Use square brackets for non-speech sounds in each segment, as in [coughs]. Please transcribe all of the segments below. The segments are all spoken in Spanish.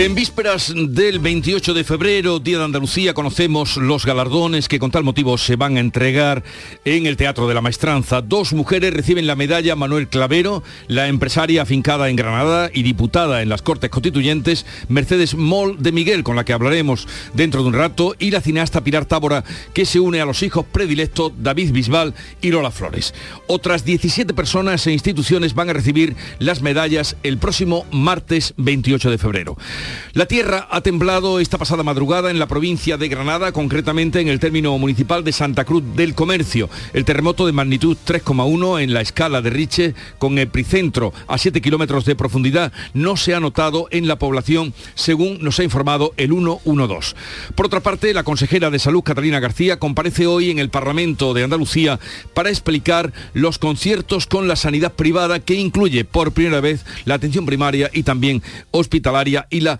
En vísperas del 28 de febrero, Día de Andalucía, conocemos los galardones que con tal motivo se van a entregar en el Teatro de la Maestranza. Dos mujeres reciben la medalla Manuel Clavero, la empresaria afincada en Granada y diputada en las Cortes Constituyentes, Mercedes Moll de Miguel, con la que hablaremos dentro de un rato, y la cineasta Pilar Tábora, que se une a los hijos predilectos David Bisbal y Lola Flores. Otras 17 personas e instituciones van a recibir las medallas el próximo martes 28 de febrero. La tierra ha temblado esta pasada madrugada en la provincia de Granada, concretamente en el término municipal de Santa Cruz del Comercio. El terremoto de magnitud 3,1 en la escala de Riche, con epicentro a 7 kilómetros de profundidad, no se ha notado en la población, según nos ha informado el 112. Por otra parte, la consejera de Salud, Catalina García, comparece hoy en el Parlamento de Andalucía para explicar los conciertos con la sanidad privada que incluye por primera vez la atención primaria y también hospitalaria y la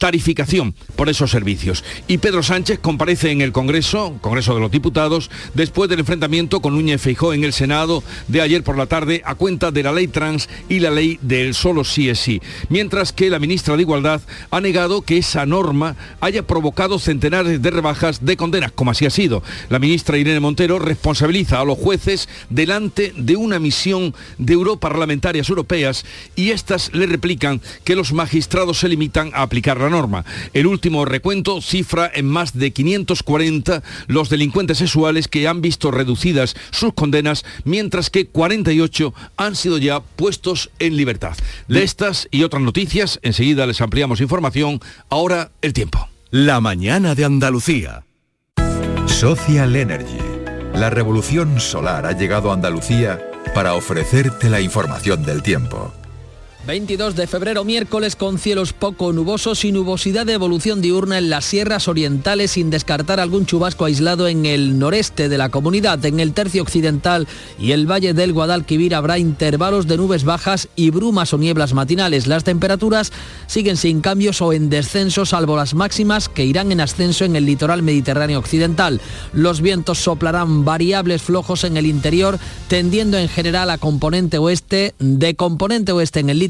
tarificación por esos servicios. Y Pedro Sánchez comparece en el Congreso, Congreso de los Diputados, después del enfrentamiento con Núñez Feijó en el Senado de ayer por la tarde a cuenta de la ley trans y la ley del solo sí es sí. Mientras que la ministra de Igualdad ha negado que esa norma haya provocado centenares de rebajas de condenas, como así ha sido. La ministra Irene Montero responsabiliza a los jueces delante de una misión de europarlamentarias europeas y estas le replican que los magistrados se limitan a aplicar la norma. El último recuento cifra en más de 540 los delincuentes sexuales que han visto reducidas sus condenas, mientras que 48 han sido ya puestos en libertad. De estas y otras noticias, enseguida les ampliamos información. Ahora el tiempo. La mañana de Andalucía. Social Energy. La revolución solar ha llegado a Andalucía para ofrecerte la información del tiempo. 22 de febrero, miércoles, con cielos poco nubosos y nubosidad de evolución diurna en las sierras orientales, sin descartar algún chubasco aislado en el noreste de la comunidad. En el tercio occidental y el valle del Guadalquivir habrá intervalos de nubes bajas y brumas o nieblas matinales. Las temperaturas siguen sin cambios o en descenso, salvo las máximas que irán en ascenso en el litoral mediterráneo occidental. Los vientos soplarán variables flojos en el interior, tendiendo en general a componente oeste, de componente oeste en el litoral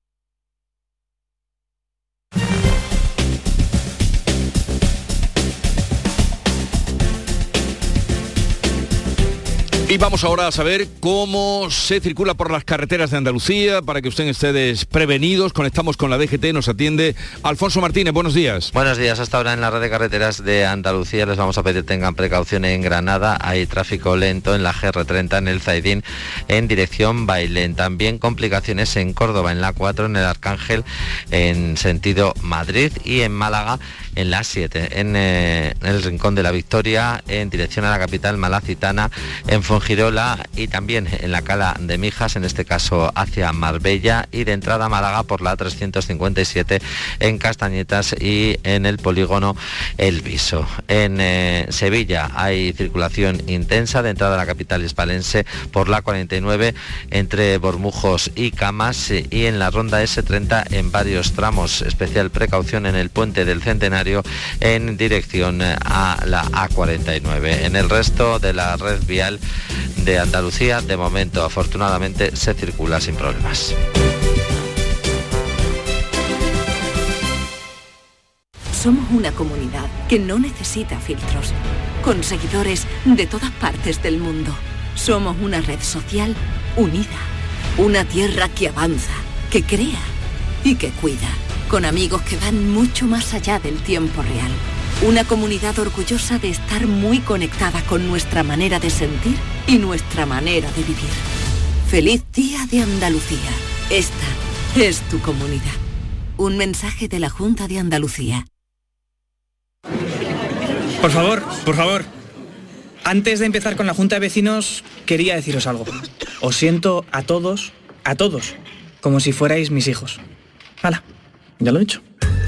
Y vamos ahora a saber cómo se circula por las carreteras de Andalucía para que ustedes estéis prevenidos. Conectamos con la DGT, nos atiende Alfonso Martínez. Buenos días. Buenos días. Hasta ahora en la red de carreteras de Andalucía les vamos a pedir tengan precaución en Granada. Hay tráfico lento en la GR30 en el Zaidín en dirección Bailén. También complicaciones en Córdoba en la 4 en el Arcángel en sentido Madrid y en Málaga en la 7 en, eh, en el Rincón de la Victoria en dirección a la capital malacitana en Girola y también en la Cala de Mijas, en este caso hacia Marbella y de entrada a Málaga por la 357 en Castañetas y en el polígono El Viso. En eh, Sevilla hay circulación intensa de entrada a la capital hispalense por la 49 entre Bormujos y Camas y en la ronda S30 en varios tramos. Especial precaución en el puente del Centenario en dirección a la A49. En el resto de la red vial de Andalucía, de momento afortunadamente se circula sin problemas. Somos una comunidad que no necesita filtros, con seguidores de todas partes del mundo. Somos una red social unida, una tierra que avanza, que crea y que cuida, con amigos que van mucho más allá del tiempo real. Una comunidad orgullosa de estar muy conectada con nuestra manera de sentir y nuestra manera de vivir. Feliz Día de Andalucía. Esta es tu comunidad. Un mensaje de la Junta de Andalucía. Por favor, por favor. Antes de empezar con la Junta de Vecinos, quería deciros algo. Os siento a todos, a todos, como si fuerais mis hijos. Hala, ya lo he dicho.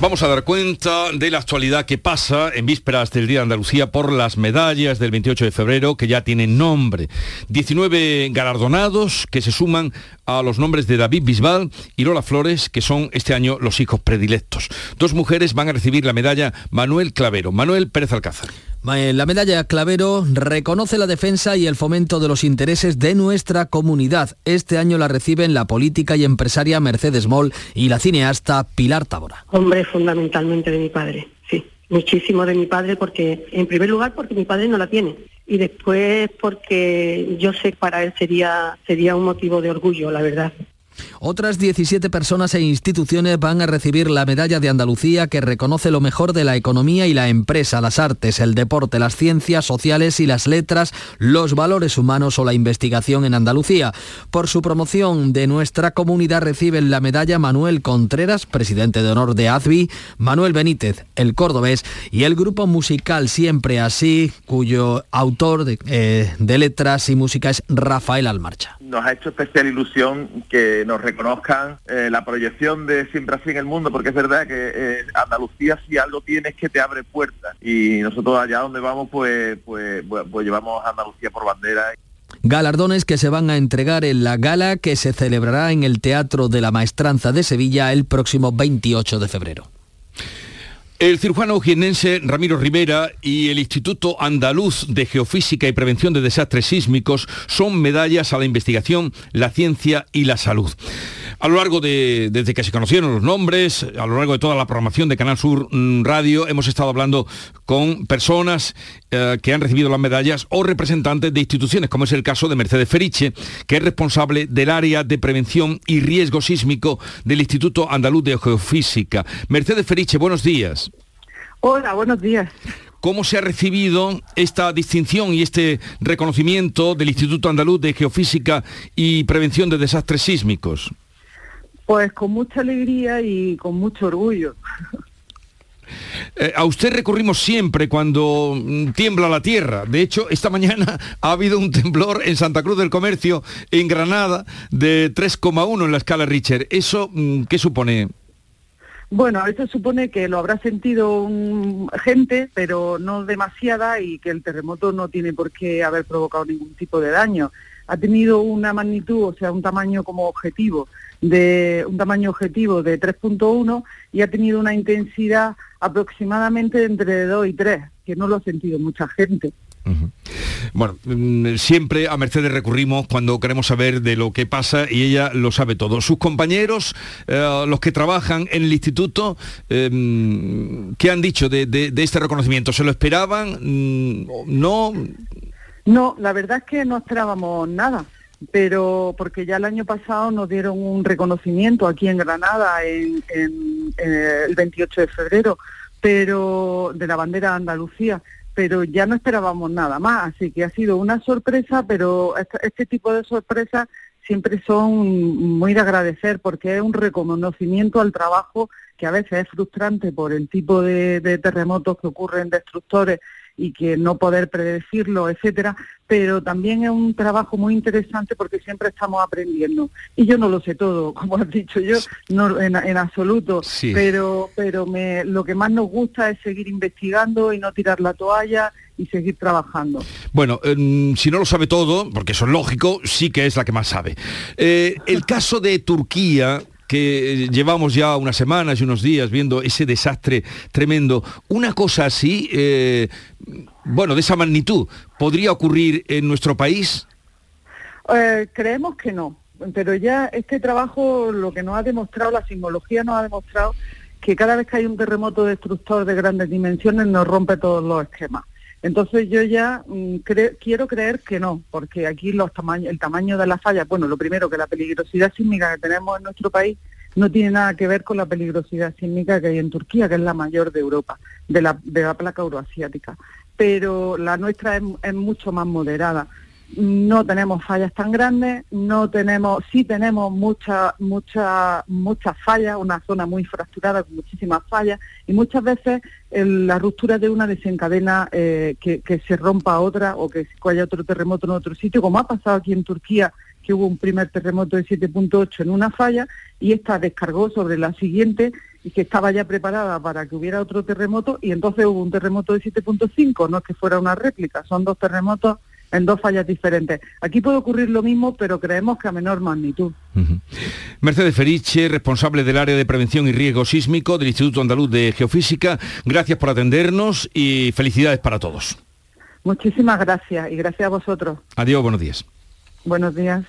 Vamos a dar cuenta de la actualidad que pasa en vísperas del Día de Andalucía por las medallas del 28 de febrero que ya tienen nombre. 19 galardonados que se suman a los nombres de David Bisbal y Lola Flores, que son este año los hijos predilectos. Dos mujeres van a recibir la medalla Manuel Clavero. Manuel Pérez Alcázar. La medalla Clavero reconoce la defensa y el fomento de los intereses de nuestra comunidad. Este año la reciben la política y empresaria Mercedes Moll y la cineasta Pilar Tabora. Hombre, fundamentalmente de mi padre, sí. Muchísimo de mi padre porque, en primer lugar, porque mi padre no la tiene. Y después porque yo sé que para él sería, sería un motivo de orgullo, la verdad. Otras 17 personas e instituciones van a recibir la medalla de Andalucía que reconoce lo mejor de la economía y la empresa, las artes, el deporte, las ciencias sociales y las letras, los valores humanos o la investigación en Andalucía. Por su promoción de nuestra comunidad reciben la medalla Manuel Contreras, presidente de honor de AZBI, Manuel Benítez, el cordobés, y el grupo musical Siempre Así, cuyo autor de, eh, de letras y música es Rafael Almarcha. Nos ha hecho especial ilusión que nos reconozcan eh, la proyección de Siempre así en el mundo, porque es verdad que eh, Andalucía si algo tiene es que te abre puertas y nosotros allá donde vamos pues, pues, pues, pues llevamos a Andalucía por bandera. Galardones que se van a entregar en la gala que se celebrará en el Teatro de la Maestranza de Sevilla el próximo 28 de febrero. El cirujano jienense Ramiro Rivera y el Instituto Andaluz de Geofísica y Prevención de Desastres Sísmicos son medallas a la investigación, la ciencia y la salud. A lo largo de, desde que se conocieron los nombres, a lo largo de toda la programación de Canal Sur mm, Radio, hemos estado hablando con personas eh, que han recibido las medallas o representantes de instituciones, como es el caso de Mercedes Feriche, que es responsable del área de prevención y riesgo sísmico del Instituto Andaluz de Geofísica. Mercedes Feriche, buenos días. Hola, buenos días. ¿Cómo se ha recibido esta distinción y este reconocimiento del Instituto Andaluz de Geofísica y Prevención de Desastres Sísmicos? Pues con mucha alegría y con mucho orgullo. Eh, a usted recurrimos siempre cuando mm, tiembla la tierra. De hecho, esta [laughs] mañana ha habido un temblor en Santa Cruz del Comercio, en Granada, de 3,1 en la escala Richter. ¿Eso mm, qué supone? Bueno, eso supone que lo habrá sentido gente, pero no demasiada y que el terremoto no tiene por qué haber provocado ningún tipo de daño. Ha tenido una magnitud, o sea, un tamaño como objetivo de un tamaño objetivo de 3.1 y ha tenido una intensidad aproximadamente entre 2 y 3, que no lo ha sentido mucha gente. Bueno, mm, siempre a Mercedes recurrimos cuando queremos saber de lo que pasa y ella lo sabe todo. Sus compañeros, eh, los que trabajan en el instituto, em, ¿qué han dicho de, este reconocimiento? ¿Se lo esperaban? Mm, ¿No? No, la verdad es que no esperábamos nada pero porque ya el año pasado nos dieron un reconocimiento aquí en Granada en, el 28 de febrero, pero de la bandera de Andalucía, pero ya no esperábamos nada más, así que ha sido una sorpresa, pero este, este tipo de sorpresas siempre son muy de agradecer porque es un reconocimiento al trabajo que a veces es frustrante por el tipo de terremotos que ocurren destructores y que no poder predecirlo, etcétera, pero también es un trabajo muy interesante porque siempre estamos aprendiendo. Y yo no lo sé todo, [laughs] como has dicho yo, no en, absoluto, pero pero me, lo que más nos gusta es seguir investigando y no tirar la toalla y seguir trabajando. Bueno, em, si no lo sabe todo, porque eso es lógico, sí que es la que más sabe. Eh, el caso de Turquía, que llevamos ya unas semanas y unos días viendo ese desastre tremendo. Una cosa así, eh, bueno, de esa magnitud, ¿podría ocurrir en nuestro país? Eh, creemos que no, pero ya este trabajo lo que nos ha demostrado, la sismología nos ha demostrado que cada vez que hay un terremoto destructor de grandes dimensiones nos rompe todos los esquemas. Entonces yo ya mm, quiero creer que no, porque aquí los el tamaño de las fallas, bueno, lo primero que la peligrosidad sísmica que tenemos en nuestro país no tiene nada que ver con la peligrosidad sísmica que hay en Turquía, que es la mayor de Europa, de la, de la placa euroasiática. Pero la nuestra es mucho más moderada no tenemos fallas tan grandes, no tenemos, sí tenemos muchas, muchas, muchas fallas, una zona muy fracturada con muchísimas fallas y muchas veces la ruptura de una desencadena eh, que, se rompa otra o que haya otro terremoto en otro sitio, como ha pasado aquí en Turquía, que hubo un primer terremoto de 7.8 en una falla y esta descargó sobre la siguiente y que estaba ya preparada para que hubiera otro terremoto y entonces hubo un terremoto de 7.5, no es que fuera una réplica, son dos terremotos en dos fallas diferentes. Aquí puede ocurrir lo mismo, pero creemos que a menor magnitud. Mercedes Feriche, responsable del área de prevención y riesgo sísmico del Instituto Andaluz de Geofísica, gracias por atendernos y felicidades para todos. Muchísimas gracias y gracias a vosotros. Adiós, buenos días. Buenos días.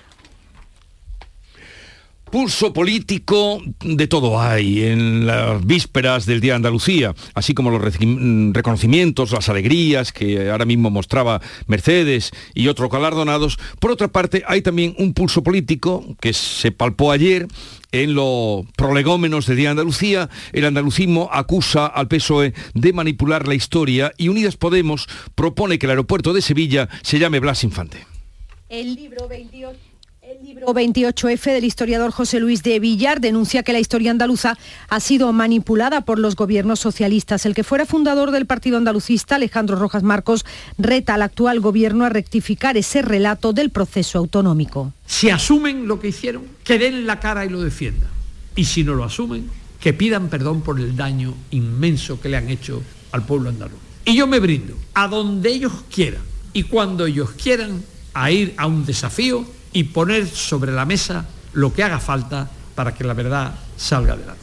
Pulso político de todo hay en las vísperas del Día de Andalucía, así como los reconocimientos, las alegrías que ahora mismo mostraba Mercedes y otros galardonados. Por otra parte, hay también un pulso político que se palpó ayer en los prolegómenos del Día de Andalucía, el andalucismo acusa al PSOE de manipular la historia y Unidas Podemos propone que el aeropuerto de Sevilla se llame Blas Infante. El libro 28 el libro 28F del historiador José Luis de Villar denuncia que la historia andaluza ha sido manipulada por los gobiernos socialistas. El que fuera fundador del Partido Andalucista, Alejandro Rojas Marcos, reta al actual gobierno a rectificar ese relato del proceso autonómico. Si asumen lo que hicieron, que den la cara y lo defiendan. Y si no lo asumen, que pidan perdón por el daño inmenso que le han hecho al pueblo andaluz. Y yo me brindo a donde ellos quieran y cuando ellos quieran a ir a un desafío y poner sobre la mesa lo que haga falta para que la verdad salga adelante.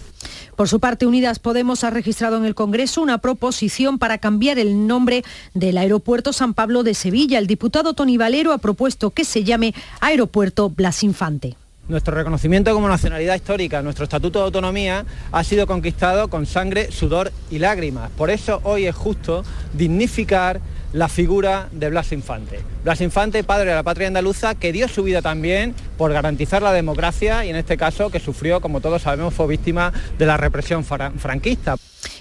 Por su parte, Unidas Podemos ha registrado en el Congreso una proposición para cambiar el nombre del aeropuerto San Pablo de Sevilla. El diputado Tony Valero ha propuesto que se llame Aeropuerto Blas Infante. Nuestro reconocimiento como nacionalidad histórica, nuestro estatuto de autonomía, ha sido conquistado con sangre, sudor y lágrimas. Por eso hoy es justo dignificar la figura de Blas Infante. Blas Infante, padre de la patria andaluza, que dio su vida también por garantizar la democracia y en este caso que sufrió, como todos sabemos, fue víctima de la represión franquista.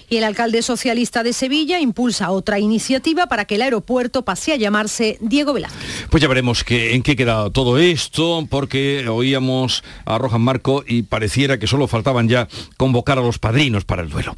Y el alcalde socialista de Sevilla impulsa otra iniciativa para que el aeropuerto pase a llamarse Diego Velázquez. Pues ya veremos en qué queda todo esto, porque oíamos a Rojas Marco y pareciera que solo faltaban ya convocar a los padrinos para el duelo.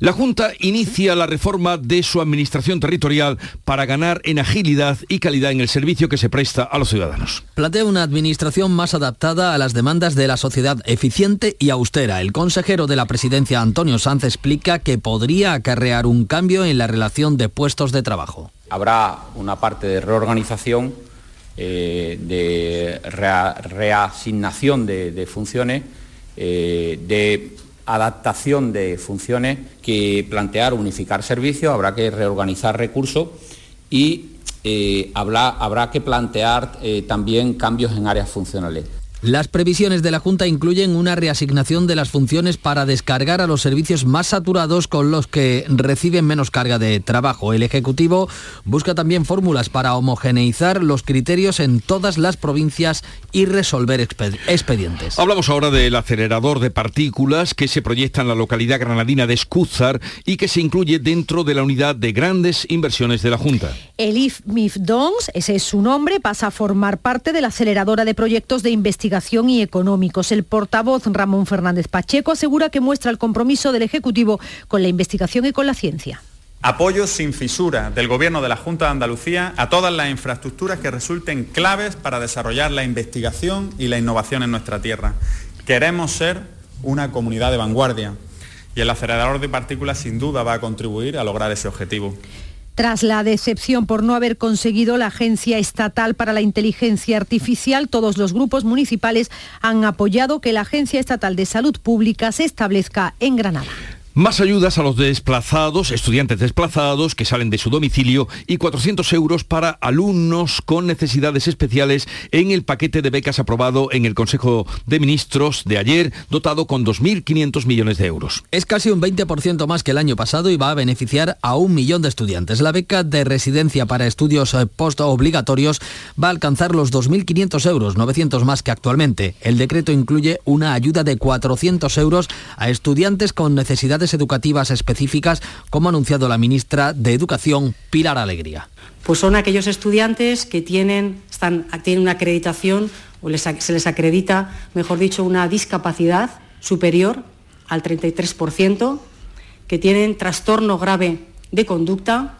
La Junta inicia la reforma de su administración territorial para ganar en agilidad y calidad en el servicio que se presta a los ciudadanos. Plantea una administración más adaptada a las demandas de la sociedad eficiente y austera. El consejero de la presidencia, Antonio Sanz, explica que podría acarrear un cambio en la relación de puestos de trabajo. Habrá una parte de reorganización, eh, de reasignación de, funciones, eh, de adaptación de funciones, que plantear unificar servicios, habrá que reorganizar recursos y eh, habrá, que plantear también cambios en áreas funcionales. Las previsiones de la Junta incluyen una reasignación de las funciones para descargar a los servicios más saturados con los que reciben menos carga de trabajo. El Ejecutivo busca también fórmulas para homogeneizar los criterios en todas las provincias y resolver expedientes. Hablamos ahora del acelerador de partículas que se proyecta en la localidad granadina de Escúzar y que se incluye dentro de la unidad de grandes inversiones de la Junta. El IFMIF DONS, ese es su nombre, pasa a formar parte de la aceleradora de proyectos de investigación y económicos. El portavoz Ramón Fernández Pacheco asegura que muestra el compromiso del Ejecutivo con la investigación y con la ciencia. Apoyo sin fisura del Gobierno de la Junta de Andalucía a todas las infraestructuras que resulten claves para desarrollar la investigación y la innovación en nuestra tierra. Queremos ser una comunidad de vanguardia y el acelerador de partículas sin duda va a contribuir a lograr ese objetivo. Tras la decepción por no haber conseguido la Agencia Estatal para la Inteligencia Artificial, todos los grupos municipales han apoyado que la Agencia Estatal de Salud Pública se establezca en Granada. Más ayudas a los desplazados, estudiantes desplazados que salen de su domicilio y 400 euros para alumnos con necesidades especiales en el paquete de becas aprobado en el Consejo de Ministros de ayer, dotado con 2.500 millones de euros. Es casi un 20% más que el año pasado y va a beneficiar a un millón de estudiantes. La beca de residencia para estudios eh, postobligatorios va a alcanzar los 2.500 euros, 900 más que actualmente. El decreto incluye una ayuda de 400 euros a estudiantes con necesidades educativas específicas, como ha anunciado la ministra de Educación, Pilar Alegría. Pues son aquellos estudiantes que tienen, están, tienen una acreditación o se les acredita, mejor dicho, una discapacidad superior al 33%, que tienen trastorno grave de conducta,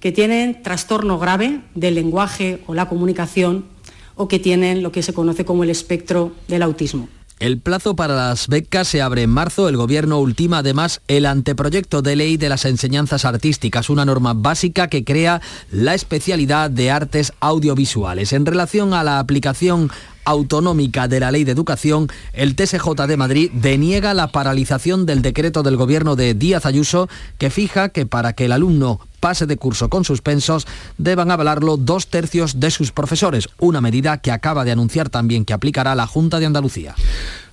que tienen trastorno grave del lenguaje o la comunicación o que tienen lo que se conoce como el espectro del autismo. El plazo para las becas se abre en marzo. El Gobierno ultima además el anteproyecto de ley de las enseñanzas artísticas, una norma básica que crea la especialidad de artes audiovisuales. En relación a la aplicación autonómica de la Ley de Educación, el TSJ de Madrid deniega la paralización del decreto del gobierno de Díaz Ayuso que fija que para que el alumno pase de curso con suspensos deban avalarlo dos tercios de sus profesores, una medida que acaba de anunciar también que aplicará la Junta de Andalucía.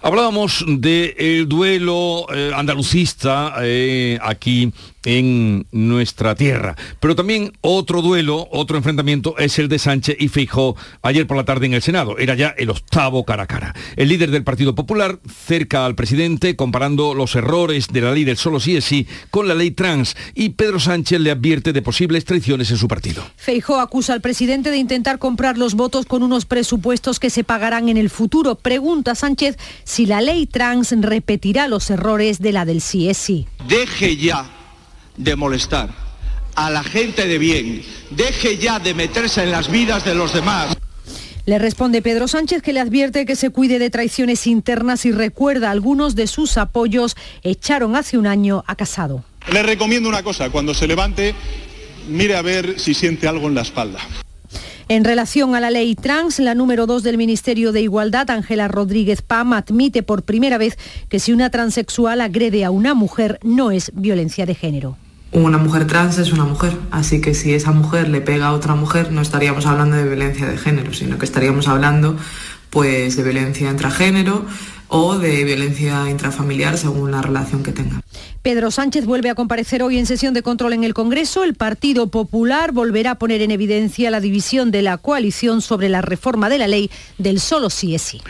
Hablábamos del duelo eh, andalucista eh, aquí en nuestra tierra. Pero también otro duelo, otro enfrentamiento es el de Sánchez y Feijó ayer por la tarde en el Senado. Era ya el octavo cara a cara. El líder del Partido Popular cerca al presidente comparando los errores de la ley del solo sí es sí con la ley trans y Pedro Sánchez le advierte de posibles traiciones en su partido. Feijó acusa al presidente de intentar comprar los votos con unos presupuestos que se pagarán en el futuro. Pregunta Sánchez si la ley trans repetirá los errores de la del sí es sí. Deje ya de molestar a la gente de bien, deje ya de meterse en las vidas de los demás. Le responde Pedro Sánchez que le advierte que se cuide de traiciones internas y recuerda algunos de sus apoyos echaron hace un año a Casado. Le recomiendo una cosa, cuando se levante, mire a ver si siente algo en la espalda. En relación a la ley trans, la número 2 del Ministerio de Igualdad, Ángela Rodríguez Pam, admite por primera vez que si una transexual agrede a una mujer no es violencia de género. Una mujer trans es una mujer, así que si esa mujer le pega a otra mujer no estaríamos hablando de violencia de género, sino que estaríamos hablando pues de violencia intragénero o de violencia intrafamiliar según la relación que tenga. Pedro Sánchez vuelve a comparecer hoy en sesión de control en el Congreso. El Partido Popular volverá a poner en evidencia la división de la coalición sobre la reforma de la ley del solo sí es sí.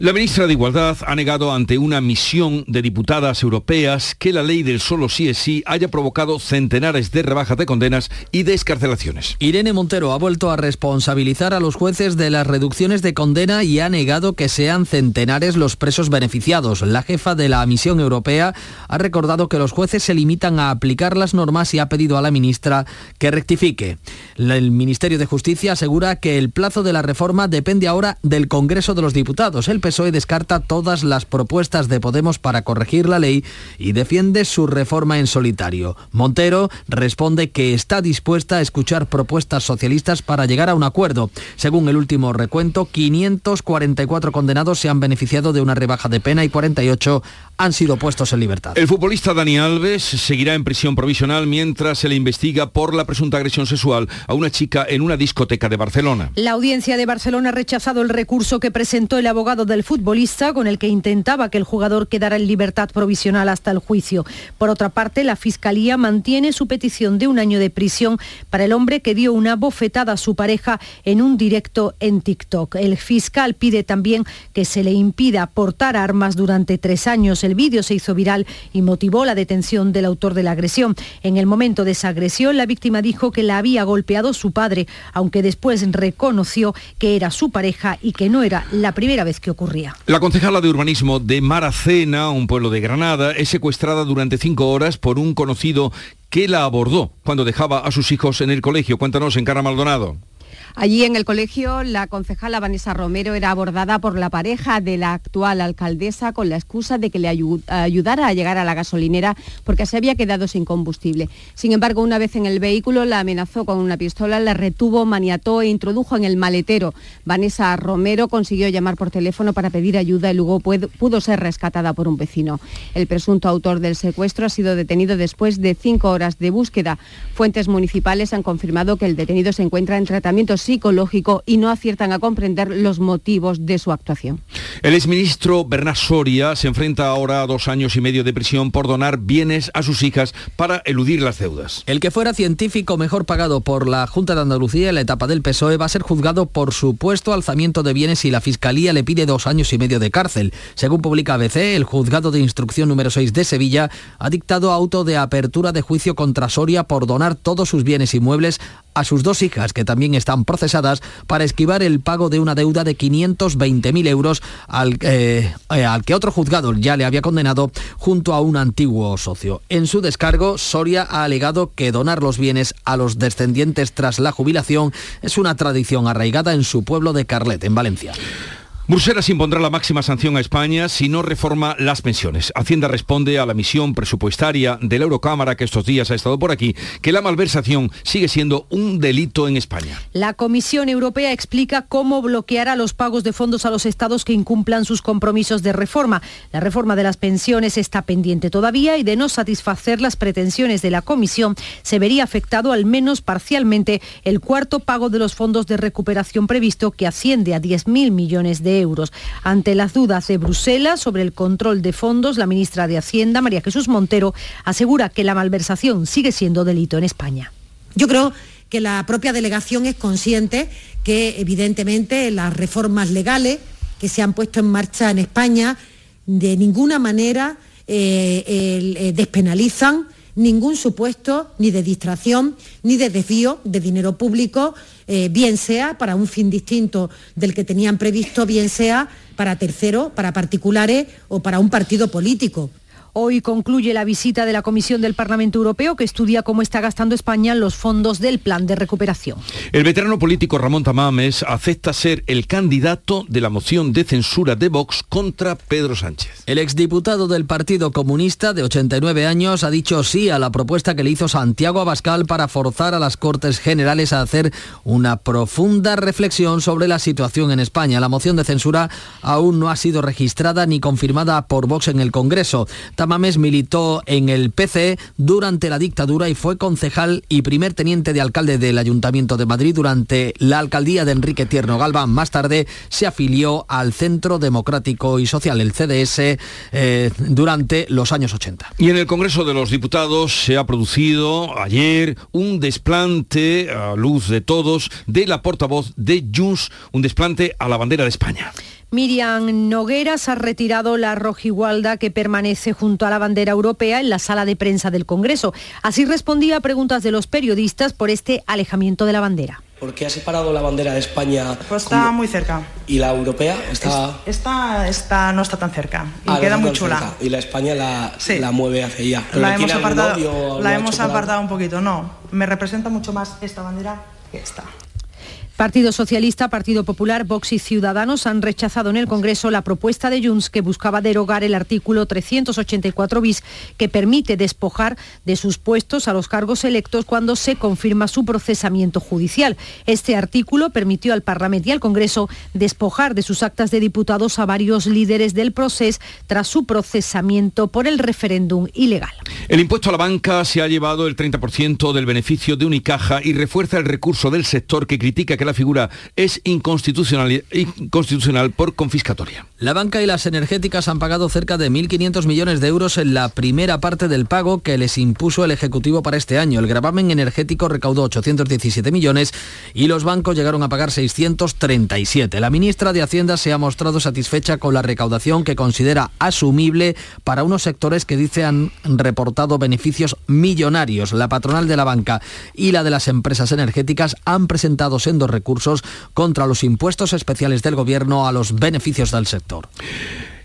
La ministra de Igualdad ha negado ante una misión de diputadas europeas que la ley del solo sí es sí haya provocado centenares de rebajas de condenas y de escarcelaciones. Irene Montero ha vuelto a responsabilizar a los jueces de las reducciones de condena y ha negado que sean centenares los presos beneficiados. La jefa de la misión europea ha recordado que los jueces se limitan a aplicar las normas y ha pedido a la ministra que rectifique. El Ministerio de Justicia asegura que el plazo de la reforma depende ahora del Congreso de los Diputados. PSOE descarta todas las propuestas de Podemos para corregir la ley y defiende su reforma en solitario. Montero responde que está dispuesta a escuchar propuestas socialistas para llegar a un acuerdo. Según el último recuento, 544 condenados se han beneficiado de una rebaja de pena y 48 han sido puestos en libertad. El futbolista Dani Alves seguirá en prisión provisional mientras se le investiga por la presunta agresión sexual a una chica en una discoteca de Barcelona. La audiencia de Barcelona ha rechazado el recurso que presentó el abogado del futbolista con el que intentaba que el jugador quedara en libertad provisional hasta el juicio. Por otra parte, la Fiscalía mantiene su petición de un año de prisión para el hombre que dio una bofetada a su pareja en un directo en TikTok. El fiscal pide también que se le impida portar armas durante tres años el vídeo se hizo viral y motivó la detención del autor de la agresión. En el momento de esa agresión, la víctima dijo que la había golpeado su padre, aunque después reconoció que era su pareja y que no era la primera vez que La concejala de urbanismo de Maracena, un pueblo de Granada, es secuestrada durante cinco horas por un conocido que la abordó cuando dejaba a sus hijos en el colegio. Cuéntanos, en Cara Maldonado. Allí en el colegio, la concejala Vanessa Romero era abordada por la pareja de la actual alcaldesa con la excusa de que le ayudara a llegar a la gasolinera porque se había quedado sin combustible. Sin embargo, una vez en el vehículo, la amenazó con una pistola, la retuvo, maniató e introdujo en el maletero. Vanessa Romero consiguió llamar por teléfono para pedir ayuda y luego pudo ser rescatada por un vecino. El presunto autor del secuestro ha sido detenido después de cinco horas de búsqueda. Fuentes municipales han confirmado que el detenido se encuentra en tratamiento psicológico y no aciertan a comprender los motivos de su actuación. El exministro Bernard Soria se enfrenta ahora a dos años y medio de prisión por donar bienes a sus hijas para eludir las deudas. El que fuera científico mejor pagado por la Junta de Andalucía en la etapa del PSOE va a ser juzgado por supuesto alzamiento de bienes y la Fiscalía le pide dos años y medio de cárcel. Según publica ABC, el juzgado de instrucción número 6 de Sevilla ha dictado auto de apertura de juicio contra Soria por donar todos sus bienes inmuebles a sus dos hijas, que también están procesadas para esquivar el pago de una deuda de 520.000 euros al, eh, eh, al, que otro juzgado ya le había condenado junto a un antiguo socio. En su descargo, Soria ha alegado que donar los bienes a los descendientes tras la jubilación es una tradición arraigada en su pueblo de Carlet, en Valencia. Bruselas impondrá la máxima sanción a España si no reforma las pensiones. Hacienda responde a la misión presupuestaria de la Eurocámara que estos días ha estado por aquí, que la malversación sigue siendo un delito en España. La Comisión Europea explica cómo bloqueará los pagos de fondos a los estados que incumplan sus compromisos de reforma. La reforma de las pensiones está pendiente todavía y de no satisfacer las pretensiones de la Comisión se vería afectado al menos parcialmente el cuarto pago de los fondos de recuperación previsto que asciende a 10.000 millones de euros. Ante las dudas de Bruselas sobre el control de fondos, la ministra de Hacienda, María Jesús Montero, asegura que la malversación sigue siendo delito en España. Yo creo que la propia delegación es consciente que evidentemente las reformas legales que se han puesto en marcha en España de ninguna manera eh, eh, despenalizan ningún supuesto ni de distracción ni de desvío de dinero público, eh, bien sea para un fin distinto del que tenían previsto, bien sea para terceros, para particulares o para un partido político. Hoy concluye la visita de la Comisión del Parlamento Europeo que estudia cómo está gastando España los fondos del plan de recuperación. El veterano político Ramón Tamames acepta ser el candidato de la moción de censura de Vox contra Pedro Sánchez. El exdiputado del Partido Comunista de 89 años ha dicho sí a la propuesta que le hizo Santiago Abascal para forzar a las Cortes Generales a hacer una profunda reflexión sobre la situación en España. La moción de censura aún no ha sido registrada ni confirmada por Vox en el Congreso. Tamames militó en el PC durante la dictadura y fue concejal y primer teniente de alcalde del Ayuntamiento de Madrid durante la alcaldía de Enrique Tierno Galván. Más tarde se afilió al Centro Democrático y Social, el CDS, eh, durante los años 80. Y en el Congreso de los Diputados se ha producido ayer un desplante a luz de todos de la portavoz de Junts, un desplante a la bandera de España. Miriam Nogueras ha retirado la rojigualda que permanece junto a la bandera europea en la sala de prensa del Congreso. Así respondía a preguntas de los periodistas por este alejamiento de la bandera. ¿Por qué ha separado la bandera de España? Pues está muy cerca. ¿Y la europea? Está... esta, no está tan cerca y ah, queda muy chula. Y la España la, la mueve hacia allá. La hemos, apartado, la hemos apartado un poquito, no. Me representa mucho más esta bandera que esta. Partido Socialista, Partido Popular, Vox y Ciudadanos han rechazado en el Congreso la propuesta de Junts que buscaba derogar el artículo 384 bis que permite despojar de sus puestos a los cargos electos cuando se confirma su procesamiento judicial. Este artículo permitió al Parlamento y al Congreso despojar de sus actas de diputados a varios líderes del proceso tras su procesamiento por el referéndum ilegal. El impuesto a la banca se ha llevado el 30% del beneficio de Unicaja y refuerza el recurso del sector que critica que la figura es inconstitucional, inconstitucional por confiscatoria. La banca y las energéticas han pagado cerca de 1.500 millones de euros en la primera parte del pago que les impuso el Ejecutivo para este año. El gravamen energético recaudó 817 millones y los bancos llegaron a pagar 637. La ministra de Hacienda se ha mostrado satisfecha con la recaudación que considera asumible para unos sectores que dice han reportado beneficios millonarios. La patronal de la banca y la de las empresas energéticas han presentado sendos recursos contra los impuestos especiales del Gobierno a los beneficios del sector.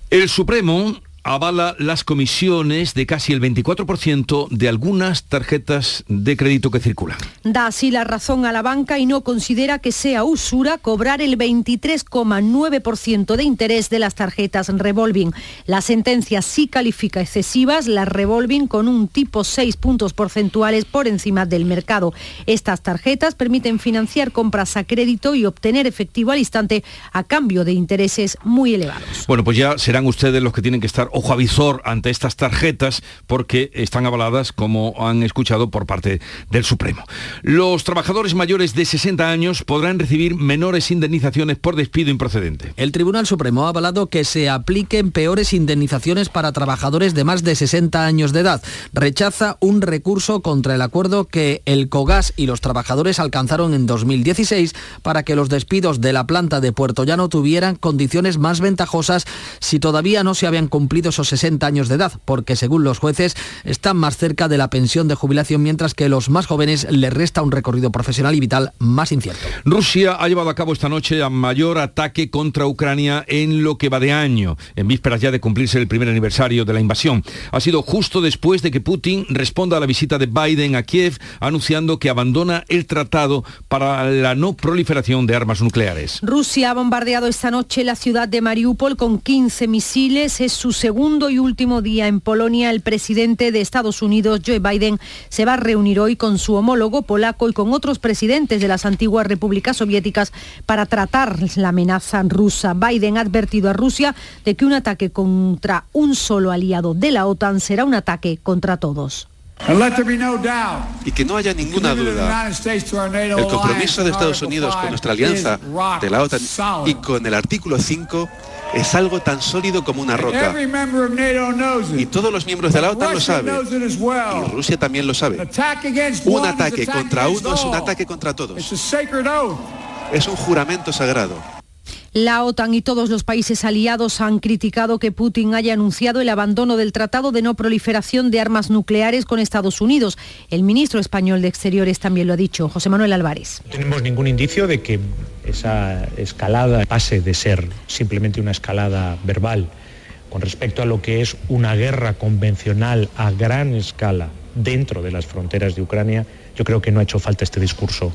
El Supremo avala las comisiones de casi el 24% de algunas tarjetas de crédito que circulan. Da así la razón a la banca y no considera que sea usura cobrar el 23,9% de interés de las tarjetas revolving. La sentencia sí califica excesivas las revolving con un tipo 6 puntos porcentuales por encima del mercado. Estas tarjetas permiten financiar compras a crédito y obtener efectivo al instante a cambio de intereses muy elevados. Bueno, pues ya serán ustedes los que tienen que estar ojo avisor ante estas tarjetas porque están avaladas, como han escuchado, por parte del Supremo. Los trabajadores mayores de 60 años podrán recibir menores indemnizaciones por despido improcedente. El Tribunal Supremo ha avalado que se apliquen peores indemnizaciones para trabajadores de más de 60 años de edad. Rechaza un recurso contra el acuerdo que el COGAS y los trabajadores alcanzaron en 2016 para que los despidos de la planta de Puerto Llano tuvieran condiciones más ventajosas si todavía no se habían cumplido esos 60 años de edad, porque según los jueces están más cerca de la pensión de jubilación, mientras que los más jóvenes les resta un recorrido profesional y vital más incierto. Rusia ha llevado a cabo esta noche a mayor ataque contra Ucrania en lo que va de año, en vísperas ya de cumplirse el primer aniversario de la invasión. Ha sido justo después de que Putin responda a la visita de Biden a Kiev, anunciando que abandona el tratado para la no proliferación de armas nucleares. Rusia ha bombardeado esta noche la ciudad de Mariupol con 15 misiles. Es su segundo y último día en Polonia. El presidente de Estados Unidos, Joe Biden, se va a reunir hoy con su homólogo polaco y con otros presidentes de las antiguas repúblicas soviéticas para tratar la amenaza rusa. Biden ha advertido a Rusia de que un ataque contra un solo aliado de la OTAN será un ataque contra todos. Y que no haya ninguna duda, el compromiso de Estados Unidos con nuestra alianza de la OTAN y con el artículo 5 es algo tan sólido como una roca. Y todos los miembros de la OTAN lo saben. Y Rusia también lo sabe. Un ataque contra uno es un ataque contra todos. Es un juramento sagrado. La OTAN y todos los países aliados han criticado que Putin haya anunciado el abandono del Tratado de No Proliferación de Armas Nucleares con Estados Unidos. El ministro español de Exteriores también lo ha dicho, José Manuel Álvarez. No tenemos ningún indicio de que esa escalada pase de ser simplemente una escalada verbal con respecto a lo que es una guerra convencional a gran escala dentro de las fronteras de Ucrania, yo creo que no ha hecho falta este discurso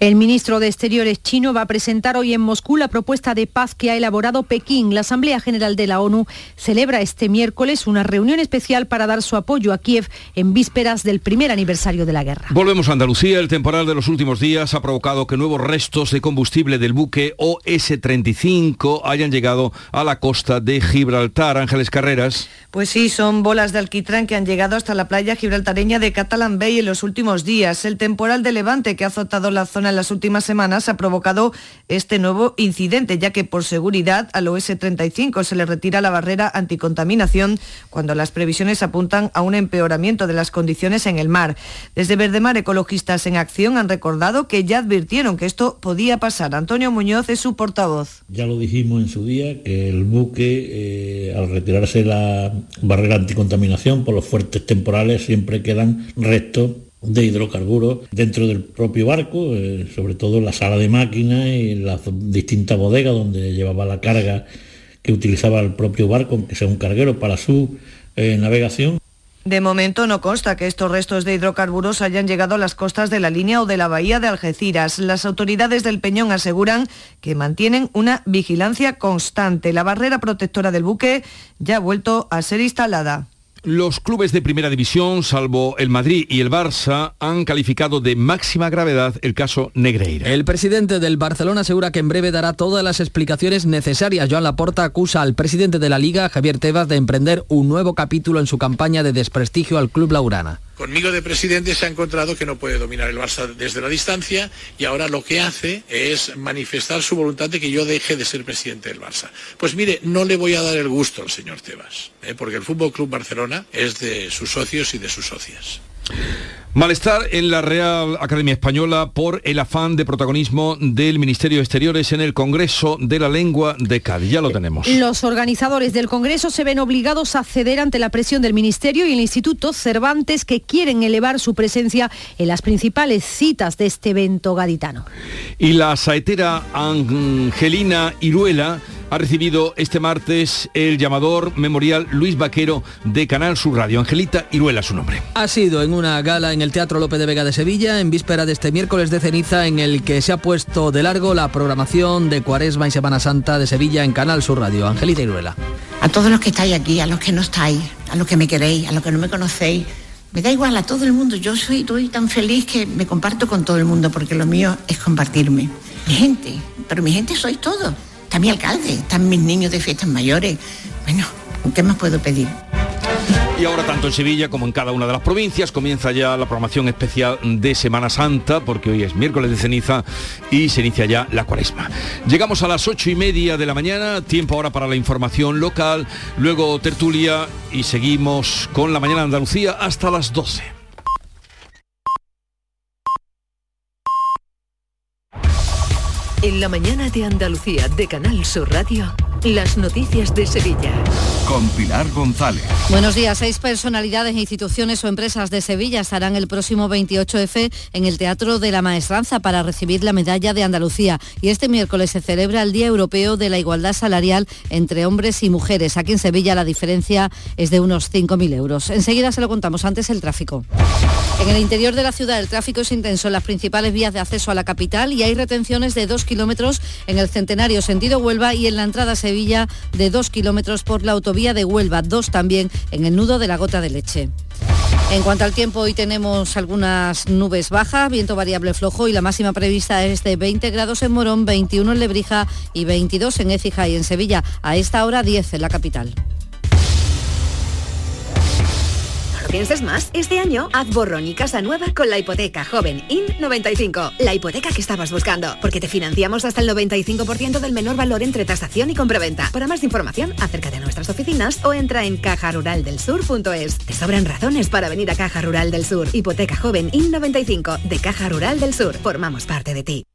el ministro de Exteriores chino va a presentar hoy en Moscú la propuesta de paz que ha elaborado Pekín. La Asamblea General de la ONU celebra este miércoles una reunión especial para dar su apoyo a Kiev en vísperas del primer aniversario de la guerra. Volvemos a Andalucía. El temporal de los últimos días ha provocado que nuevos restos de combustible del buque OS-35 hayan llegado a la costa de Gibraltar. Ángeles Carreras. Pues sí, son bolas de alquitrán que han llegado hasta la playa gibraltareña de Catalan Bay en los últimos días. El temporal de Levante que ha azotado la zona en las últimas semanas ha provocado este nuevo incidente, ya que por seguridad al OS-35 se le retira la barrera anticontaminación cuando las previsiones apuntan a un empeoramiento de las condiciones en el mar. Desde Verdemar, ecologistas en acción han recordado que ya advirtieron que esto podía pasar. Antonio Muñoz es su portavoz. Ya lo dijimos en su día, que el buque, eh, al retirarse la barrera anticontaminación por los fuertes temporales, siempre quedan restos de hidrocarburos dentro del propio barco, eh, sobre todo en la sala de máquinas y en las distintas bodegas donde llevaba la carga que utilizaba el propio barco, aunque sea un carguero, para su eh, navegación. De momento no consta que estos restos de hidrocarburos hayan llegado a las costas de la línea o de la bahía de Algeciras. Las autoridades del Peñón aseguran que mantienen una vigilancia constante. La barrera protectora del buque ya ha vuelto a ser instalada. Los clubes de primera división, salvo el Madrid y el Barça, han calificado de máxima gravedad el caso Negreira. El presidente del Barcelona asegura que en breve dará todas las explicaciones necesarias. Joan Laporta acusa al presidente de la Liga, Javier Tebas, de emprender un nuevo capítulo en su campaña de desprestigio al club laurana. Conmigo de presidente se ha encontrado que no puede dominar el Barça desde la distancia y ahora lo que hace es manifestar su voluntad de que yo deje de ser presidente del Barça. Pues mire, no le voy a dar el gusto al señor Tebas, ¿eh? porque el Fútbol Club Barcelona es de sus socios y de sus socias. Malestar en la Real Academia Española por el afán de protagonismo del Ministerio de Exteriores en el Congreso de la Lengua de Cádiz. Ya lo tenemos. Los organizadores del Congreso se ven obligados a ceder ante la presión del Ministerio y el Instituto Cervantes que quieren elevar su presencia en las principales citas de este evento gaditano. Y la saetera Angelina Iruela ha recibido este martes el llamador memorial Luis Vaquero de Canal Sur Radio. Angelita Iruela su nombre. Ha sido en una gala en el Teatro López de Vega de Sevilla, en víspera de este miércoles de ceniza, en el que se ha puesto de largo la programación de Cuaresma y Semana Santa de Sevilla en Canal Sur Radio. Angelita Iruela. A todos los que estáis aquí, a los que no estáis, a los que me queréis, a los que no me conocéis, me da igual a todo el mundo. Yo soy, estoy tan feliz que me comparto con todo el mundo porque lo mío es compartirme. Mi gente, pero mi gente sois todos. Está mi alcalde, están mis niños de fiestas mayores. Bueno, ¿qué más puedo pedir? Y ahora tanto en Sevilla como en cada una de las provincias comienza ya la programación especial de Semana Santa, porque hoy es miércoles de ceniza y se inicia ya la cuaresma. Llegamos a las ocho y media de la mañana, tiempo ahora para la información local, luego tertulia y seguimos con la mañana Andalucía hasta las 12. En la mañana de Andalucía de Canal Sur Radio, las noticias de Sevilla. Con Pilar González. Buenos días. Seis personalidades, instituciones o empresas de Sevilla estarán el próximo 28F en el Teatro de la Maestranza para recibir la medalla de Andalucía. Y este miércoles se celebra el Día Europeo de la Igualdad Salarial entre hombres y mujeres. Aquí en Sevilla la diferencia es de unos 5.000 euros. Enseguida se lo contamos antes el tráfico. En el interior de la ciudad el tráfico es intenso en las principales vías de acceso a la capital y hay retenciones de dos kilómetros en el Centenario sentido Huelva y en la entrada Sevilla de dos kilómetros por la autovía de Huelva, dos también en el nudo de la gota de leche. En cuanto al tiempo, hoy tenemos algunas nubes bajas, viento variable flojo y la máxima prevista es de 20 grados en Morón, 21 en Lebrija y 22 en Écija y en Sevilla. A esta hora 10 en la capital. Pienses más. Este año haz borrón y casa nueva con la hipoteca joven IN95. La hipoteca que estabas buscando. Porque te financiamos hasta el 95% del menor valor entre tasación y compraventa. Para más información, acércate a nuestras oficinas o entra en cajaruraldelsur.es. Te sobran razones para venir a Caja Rural del Sur. Hipoteca joven IN95 de Caja Rural del Sur. Formamos parte de ti.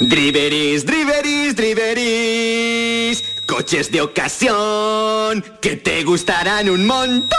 Driveris, driveris, driveris. Coches de ocasión que te gustarán un montón.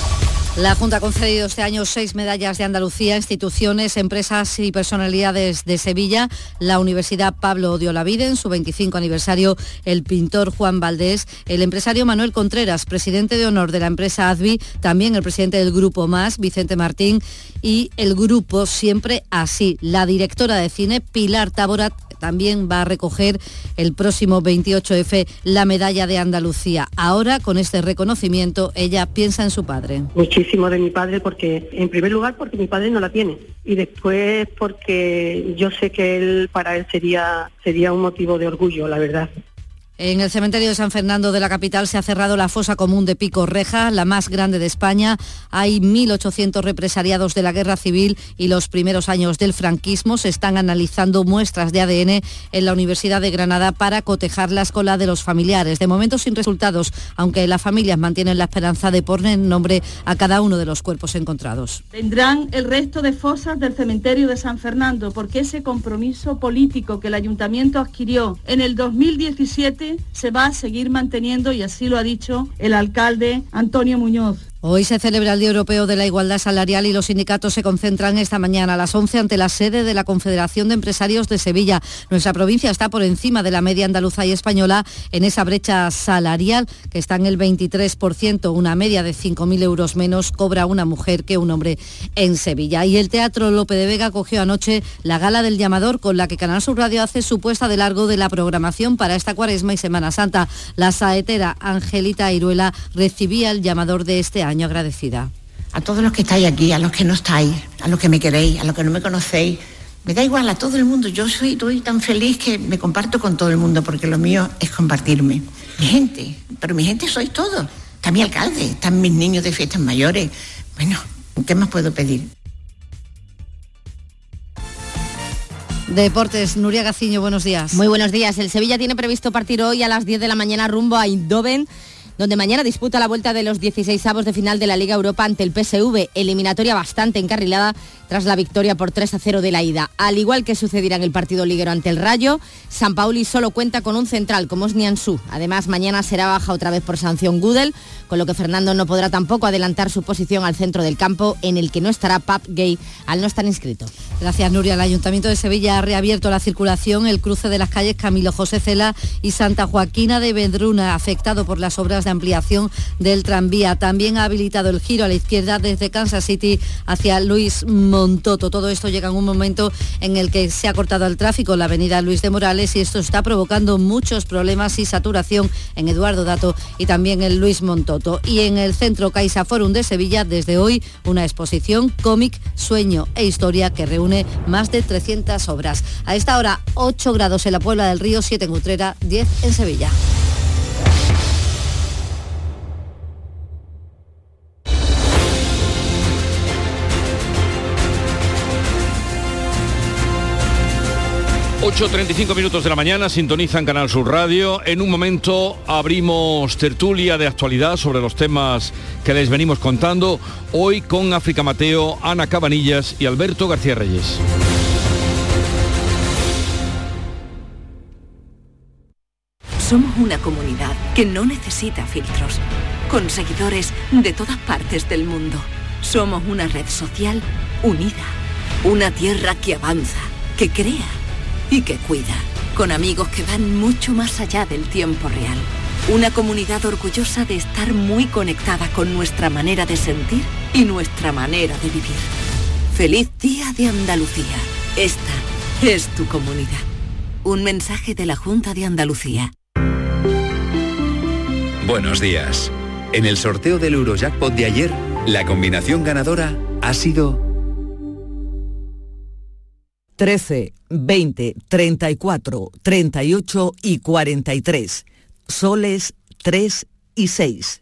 La Junta ha concedido este año seis medallas de Andalucía, instituciones, empresas y personalidades de Sevilla. La Universidad Pablo Lavide en su 25 aniversario, el pintor Juan Valdés, el empresario Manuel Contreras, presidente de honor de la empresa ADVI, también el presidente del Grupo Más, Vicente Martín, y el grupo Siempre Así. La directora de cine, Pilar Taborat, también va a recoger el próximo 28F la medalla de Andalucía. Ahora, con este reconocimiento, ella piensa en su padre. Muchísimo de mi padre porque, en primer lugar, porque mi padre no la tiene y después porque yo sé que él, para él sería, sería un motivo de orgullo, la verdad. En el cementerio de San Fernando de la capital se ha cerrado la fosa común de Pico Reja, la más grande de España. Hay 1.800 represaliados de la guerra civil y los primeros años del franquismo. Se están analizando muestras de ADN en la Universidad de Granada para cotejarlas con la de los familiares. De momento sin resultados, aunque las familias mantienen la esperanza de poner nombre a cada uno de los cuerpos encontrados. Tendrán el resto de fosas del cementerio de San Fernando porque ese compromiso político que el ayuntamiento adquirió en el 2017 se va a seguir manteniendo y así lo ha dicho el alcalde Antonio Muñoz. Hoy se celebra el Día Europeo de la Igualdad Salarial y los sindicatos se concentran esta mañana a las 11 ante la sede de la Confederación de Empresarios de Sevilla. Nuestra provincia está por encima de la media andaluza y española en esa brecha salarial que está en el 23%, una media de 5.000 euros menos cobra una mujer que un hombre en Sevilla. Y el Teatro Lope de Vega cogió anoche la gala del llamador con la que Canal Sur Radio hace su puesta de largo de la programación para esta cuaresma y Semana Santa. La saetera Angelita Iruela recibía el llamador de este año año agradecida. A todos los que estáis aquí, a los que no estáis, a los que me queréis, a los que no me conocéis, me da igual a todo el mundo. Yo soy, estoy tan feliz que me comparto con todo el mundo porque lo mío es compartirme. Mi gente, pero mi gente sois todos. Está mi alcalde, están mis niños de fiestas mayores. Bueno, ¿qué más puedo pedir? Deportes, Nuria Gaciño, buenos días. Muy buenos días. El Sevilla tiene previsto partir hoy a las 10 de la mañana rumbo a Eindhoven donde mañana disputa la vuelta de los 16 avos de final de la Liga Europa ante el PSV, eliminatoria bastante encarrilada tras la victoria por 3 a 0 de la ida. Al igual que sucederá en el partido liguero ante el Rayo, San Pauli solo cuenta con un central como es Nianzú. Además, mañana será baja otra vez por sanción Gudel, con lo que Fernando no podrá tampoco adelantar su posición al centro del campo, en el que no estará Pap Gay al no estar inscrito. Gracias, Nuria. El Ayuntamiento de Sevilla ha reabierto la circulación el cruce de las calles Camilo José Cela y Santa Joaquina de Bedruna, afectado por las obras de ampliación del tranvía. También ha habilitado el giro a la izquierda desde Kansas City hacia Luis Montoto. Todo esto llega en un momento en el que se ha cortado el tráfico la avenida Luis de Morales y esto está provocando muchos problemas y saturación en Eduardo Dato y también en Luis Montoto. Y en el centro Caixa Forum de Sevilla, desde hoy, una exposición cómic, sueño e historia que reúne más de 300 obras. A esta hora, 8 grados en la Puebla del Río, 7 en Utrera, 10 en Sevilla. 8.35 minutos de la mañana, sintonizan Canal Sur Radio. En un momento abrimos tertulia de actualidad sobre los temas que les venimos contando. Hoy con África Mateo, Ana Cabanillas y Alberto García Reyes. Somos una comunidad que no necesita filtros, con seguidores de todas partes del mundo. Somos una red social unida, una tierra que avanza, que crea y que cuida, con amigos que van mucho más allá del tiempo real. Una comunidad orgullosa de estar muy conectada con nuestra manera de sentir y nuestra manera de vivir. Feliz Día de Andalucía. Esta es tu comunidad. Un mensaje de la Junta de Andalucía. Buenos días. En el sorteo del Eurojackpot de ayer, la combinación ganadora ha sido 13, 20, 34, 38 y 43. Soles 3 y 6.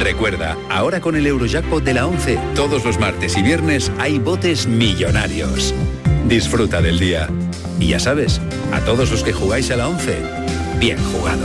Recuerda, ahora con el Eurojackpot de la 11, todos los martes y viernes hay botes millonarios. Disfruta del día. Y ya sabes, a todos los que jugáis a la 11, bien jugado.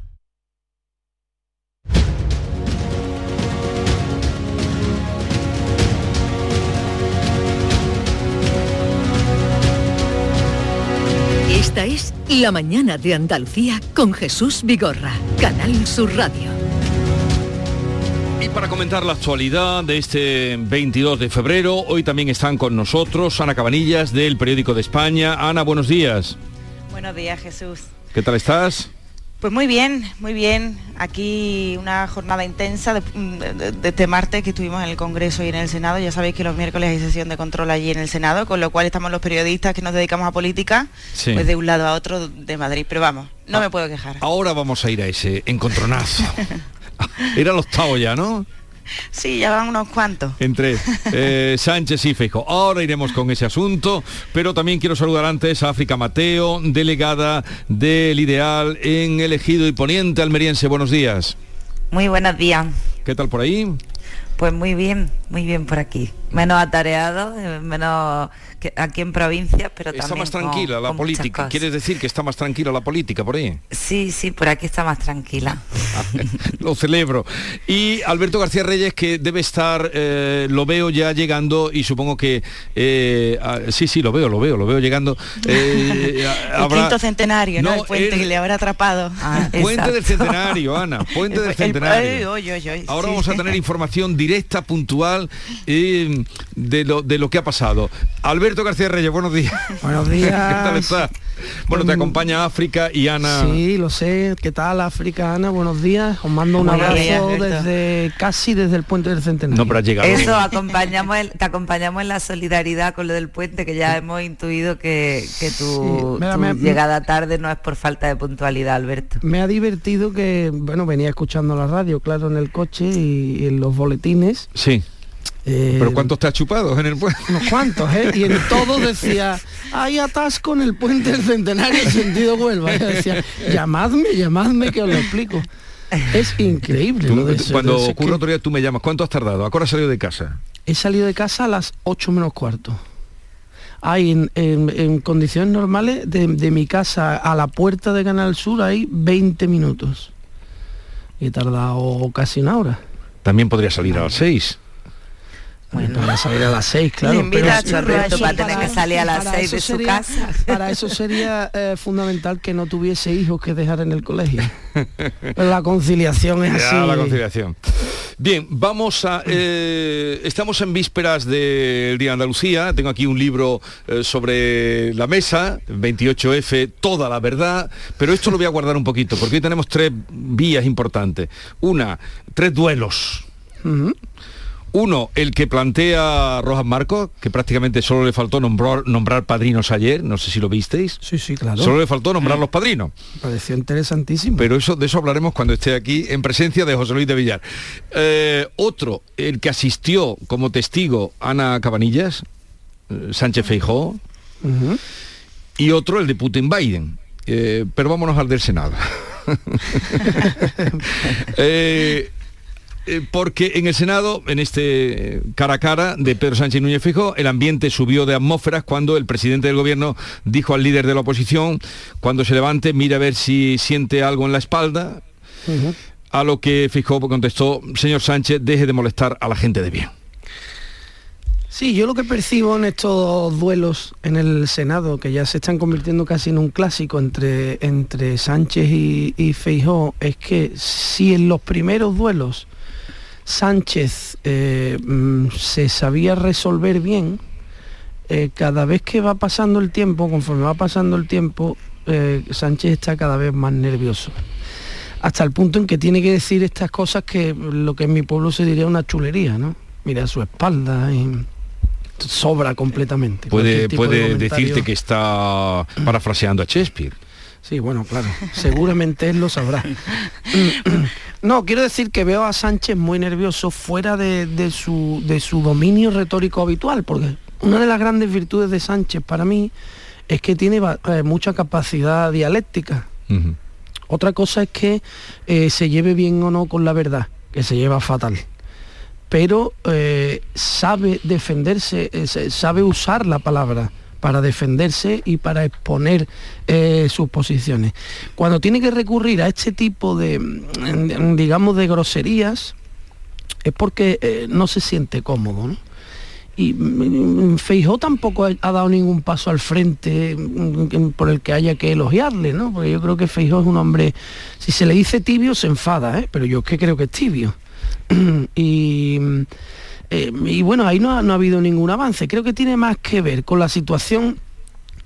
Esta es La Mañana de Andalucía con Jesús Vigorra, Canal Sur Radio. Y para comentar la actualidad de este 22 de febrero, hoy también están con nosotros Ana Cabanillas del Periódico de España. Ana, buenos días. Buenos días, Jesús. ¿Qué tal estás? Pues muy bien, muy bien. Aquí una jornada intensa de, este martes que estuvimos en el Congreso y en el Senado. Ya sabéis que los miércoles hay sesión de control allí en el Senado, con lo cual estamos los periodistas que nos dedicamos a política, pues de un lado a otro de Madrid. Pero vamos, no Ah, me puedo quejar. Ahora vamos a ir a ese encontronazo. [laughs] Era el octavo ya, ¿no? Sí, ya van unos cuantos. Entre eh, [laughs] Sánchez y Feijo. Ahora iremos con ese asunto, pero también quiero saludar antes a África Mateo, delegada del Ideal en el Ejido y Poniente Almeriense. Buenos días. Muy buenos días. ¿Qué tal por ahí? Pues muy bien, muy bien por aquí. Menos atareado, eh, menos que aquí en provincias, pero Está también más con- tranquila la con política. ¿Quieres decir que está más tranquila la política por ahí? Sí, sí, por aquí está más tranquila. [laughs] lo celebro. Y Alberto García Reyes, que debe estar, eh, lo veo ya llegando y supongo que, eh, ah, sí, sí, lo veo, lo veo, lo veo llegando. Eh, [laughs] El quinto centenario, ¿no? No, el puente el- que le habrá atrapado. [laughs] Puente del Centenario, Ana, Puente del El- Centenario. Ay, oy, oy, oy, Ahora sí. vamos a tener información directa, puntual. de, lo, de lo que ha pasado. Alberto García Reyes, buenos días. Buenos días. [laughs] ¿Qué tal estás? Bueno, te acompaña África y Ana. Sí, lo sé. ¿Qué tal África, Ana? Buenos días. Os mando un abrazo desde casi desde el puente del Centenario. No, pero llegado. Eso, acompañamos te acompañamos en la solidaridad con lo del puente, que ya hemos intuido que, tu, llegada tarde no es por falta de puntualidad, Alberto. Me ha divertido que, bueno, venía escuchando la radio, claro, en el coche y en los boletines. Sí eh, ¿Pero cuántos te has chupado en el puente? Unos cuantos, ¿eh? Y en todo decía, hay atasco en el puente del Centenario sentido Huelva. Y decía, llamadme, llamadme que os lo explico. Es increíble. cuando ocurre otro día tú me llamas, ¿cuánto has tardado? ¿A qué hora has salido de casa? He salido de casa a las 8 menos cuarto. Hay en, condiciones normales de, de, mi casa a la puerta de Canal Sur hay 20 minutos. He tardado casi una hora. También podría salir a las 6. Bueno, para salir a las seis, claro. pero a para tener que salir a las seis de su casa. [laughs] Para eso sería eh, fundamental que no tuviese hijos que dejar en el colegio. Pero la conciliación es así. la conciliación. Bien, vamos a... Eh, estamos en vísperas del Día de Andalucía. Tengo aquí un libro eh, sobre la mesa, 28F, toda la verdad. Pero esto lo voy a guardar un poquito, porque hoy tenemos tres vías importantes. Una, tres duelos. Uno, el que plantea Rojas Marcos, que prácticamente solo le faltó nombrar, nombrar padrinos ayer, no sé si lo visteis. Sí, sí, claro. Solo le faltó nombrar los padrinos. pareció interesantísimo. Pero eso, de eso hablaremos cuando esté aquí en presencia de José Luis de Villar. Eh, otro, el que asistió como testigo Ana Cabanillas, eh, Sánchez Feijó. Y otro, el de Putin Biden. Eh, pero vámonos al del Senado. [laughs] [laughs] Eh, porque en el Senado, en este eh, cara a cara de Pedro Sánchez Núñez Fijo, el ambiente subió de atmósferas cuando el presidente del gobierno dijo al líder de la oposición, cuando se levante, mira a ver si siente algo en la espalda, a lo que Fijo contestó, señor Sánchez, deje de molestar a la gente de bien. Sí, yo lo que percibo en estos duelos en el Senado, que ya se están convirtiendo casi en un clásico entre, entre Sánchez y, y Feijó, es que si en los primeros duelos Sánchez eh, mm, se sabía resolver bien, eh, cada vez que va pasando el tiempo, conforme va pasando el tiempo, eh, Sánchez está cada vez más nervioso. Hasta el punto en que tiene que decir estas cosas que lo que en mi pueblo se diría una chulería, ¿no? Mira su espalda y sobra completamente. Puede, puede decirte que está parafraseando a Shakespeare. Sí, bueno, claro, seguramente él lo sabrá. [laughs] No, quiero decir que veo a Sánchez muy nervioso fuera de, su, de su dominio retórico habitual, porque una de las grandes virtudes de Sánchez para mí es que tiene eh, mucha capacidad dialéctica. Otra cosa es que eh, se lleve bien o no con la verdad, que se lleva fatal. Pero eh, sabe defenderse, sabe usar la palabra para defenderse y para exponer eh, sus posiciones. Cuando tiene que recurrir a este tipo de, mm, digamos, de groserías, es porque eh, no se siente cómodo. Y mm, Feijó tampoco ha dado ningún paso al frente mm, por el que haya que elogiarle, ¿no? Porque yo creo que Feijó es un hombre, si se le dice tibio, se enfada, ¿eh? pero yo es que creo que es tibio. [clears throat] y eh, y bueno, ahí no ha, habido ningún avance. Creo que tiene más que ver con la situación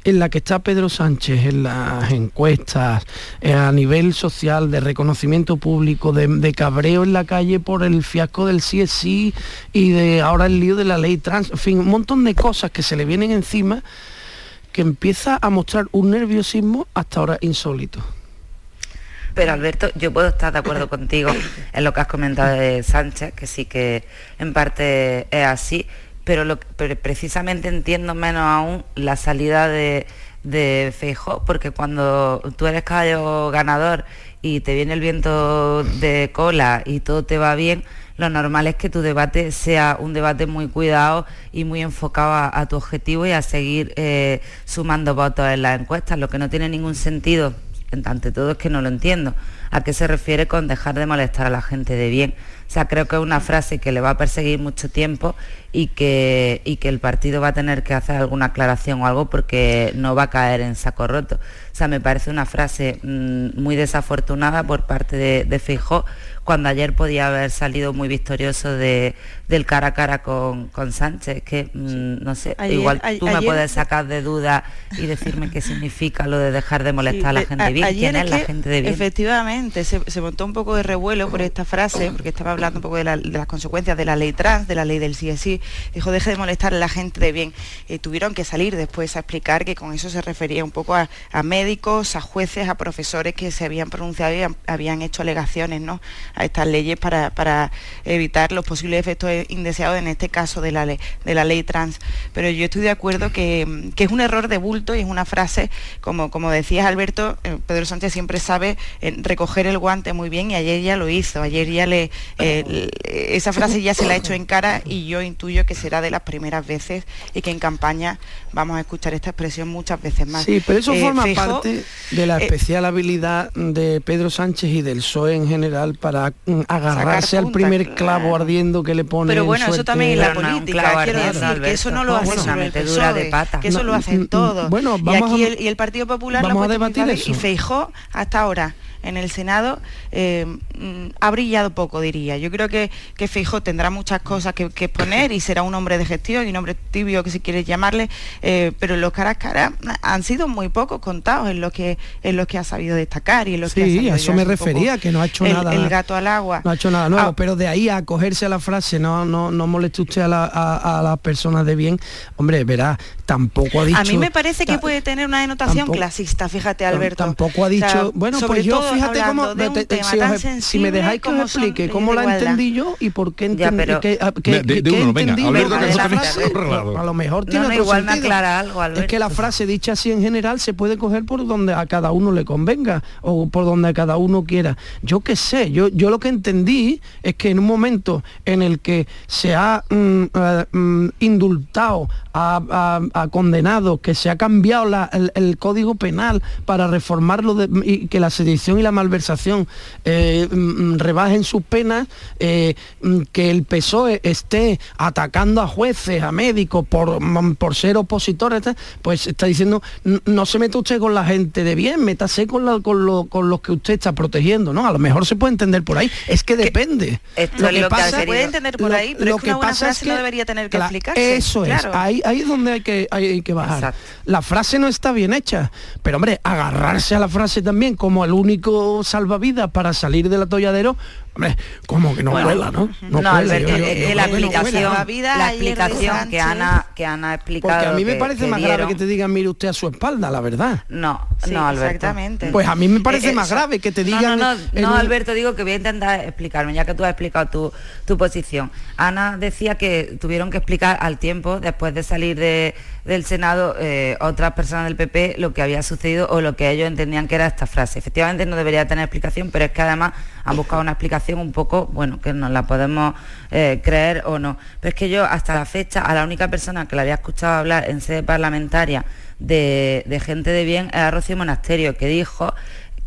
en la que está Pedro Sánchez en las encuestas, eh, a nivel social, de reconocimiento público, de, cabreo en la calle por el fiasco del CSI y de ahora el lío de la ley trans, en fin, un montón de cosas que se le vienen encima que empieza a mostrar un nerviosismo hasta ahora insólito. Pero Alberto, yo puedo estar de acuerdo contigo en lo que has comentado de Sánchez, que sí que en parte es así, pero, lo, precisamente entiendo menos aún la salida de, de Feijó, porque cuando tú eres caballo ganador y te viene el viento de cola y todo te va bien, lo normal es que tu debate sea un debate muy cuidado y muy enfocado a, tu objetivo y a seguir eh, sumando votos en las encuestas, lo que no tiene ningún sentido ante todo es que no lo entiendo. ¿A qué se refiere con dejar de molestar a la gente de bien? O sea, creo que es una frase que le va a perseguir mucho tiempo y que, y que el partido va a tener que hacer alguna aclaración o algo porque no va a caer en saco roto. O sea, me parece una frase mm, muy desafortunada por parte de, de cuando ayer podía haber salido muy victorioso de, del cara a cara con, con Sánchez, que mm, no sé, igual tú me puedes sacar de duda y decirme qué significa lo de dejar de molestar a la gente bien. ¿Quién es, la gente de bien? Efectivamente, se, montó un poco de revuelo por esta frase, porque estaba hablando un poco de, las consecuencias de la ley trans, de la ley del sí. Dijo, deje de molestar a la gente de bien. Eh, tuvieron que salir después a explicar que con eso se refería un poco a, médicos, a jueces, a profesores que se habían pronunciado y habían hecho alegaciones, ¿no? A estas leyes para, evitar los posibles efectos indeseados, en este caso de la ley, de la ley trans. Pero yo estoy de acuerdo que, es un error de bulto y es una frase, como, como decías Alberto, eh, Pedro Sánchez siempre sabe eh, recoger el guante muy bien y ayer ya lo hizo, ayer ya le, eh, esa frase ya se la ha hecho en cara y yo intuyo que será de las primeras veces y que en campaña vamos a escuchar esta expresión muchas veces más. Sí, pero eso forma parte de la especial habilidad de Pedro Sánchez y del PSOE en general para Mm, agarrarse al primer clavo ardiendo que le pone pero bueno eso también es la política quiero decir que eso no lo hace solo el PSOE, que eso lo hacen mm, todos. bueno, y aquí el, y el Partido Popular vamos a debatir eso. y Feijó hasta ahora en el Senado eh, mm, ha brillado poco, diría. Yo creo que, que Feijóo tendrá muchas cosas que, exponer y será un hombre de gestión y un hombre tibio, que si quieres llamarle, eh, pero los caras caras han sido muy pocos contados en lo que en los que ha sabido destacar y en lo que ha Sí, a eso me refería, que no ha hecho nada. El gato al agua. No ha hecho nada nuevo, ah. pero de ahí a acogerse a la frase, no, no, no moleste usted a, las personas de bien, hombre, verá, tampoco ha dicho... A mí me parece que puede tener una denotación clasista, fíjate Alberto. Tampoco ha dicho, bueno, pues yo fíjate cómo, si, me dejáis que os explique cómo la entendí yo y por qué entendí que, de, uno, venga, a lo mejor tiene otro igual me aclara algo, Alberto. Es que la frase dicha así en general se puede coger por donde a cada uno le convenga o por donde a cada uno quiera. Yo qué sé, yo, yo lo que entendí es que en un momento en el que se ha mm, eh, mm, indultado a, condenados, que se ha cambiado el, código penal para reformarlo y que la sedición y la malversación eh, rebajen sus penas, eh, mm, que el PSOE esté atacando a jueces, a médicos por, mm, por ser opositores, pues está diciendo, no se meta usted con la gente de bien, métase con, con, los que usted está protegiendo, ¿no? A lo mejor se puede entender por ahí, es que depende. lo que pasa, se puede entender por ahí, pero lo que, pasa es que no debería tener que explicarse. Eso es, ahí, ahí es donde hay que, hay que bajar. La frase no está bien hecha, pero hombre, agarrarse a la frase también como el único salvavidas para salir del atolladero, Hombre, como que no bueno, ¿no? No, no la aplicación, la explicación que Ana, que Ana ha explicado. Porque a mí me parece más grave que te digan, mire usted a su espalda, la verdad. No, no, Alberto. Exactamente. Pues a mí me parece más grave que te digan. No, no, no, Alberto, digo que voy a intentar explicarme, ya que tú has explicado tu, tu posición. Ana decía que tuvieron que explicar al tiempo, después de salir de, del Senado, eh, otras personas del PP lo que había sucedido o lo que ellos entendían que era esta frase. Efectivamente no debería tener explicación, pero es que además han buscado una explicación un poco, bueno, que nos la podemos eh, creer o no. Pero es que yo hasta la fecha, a la única persona que la había escuchado hablar en sede parlamentaria de, gente de bien era Rocío Monasterio, que dijo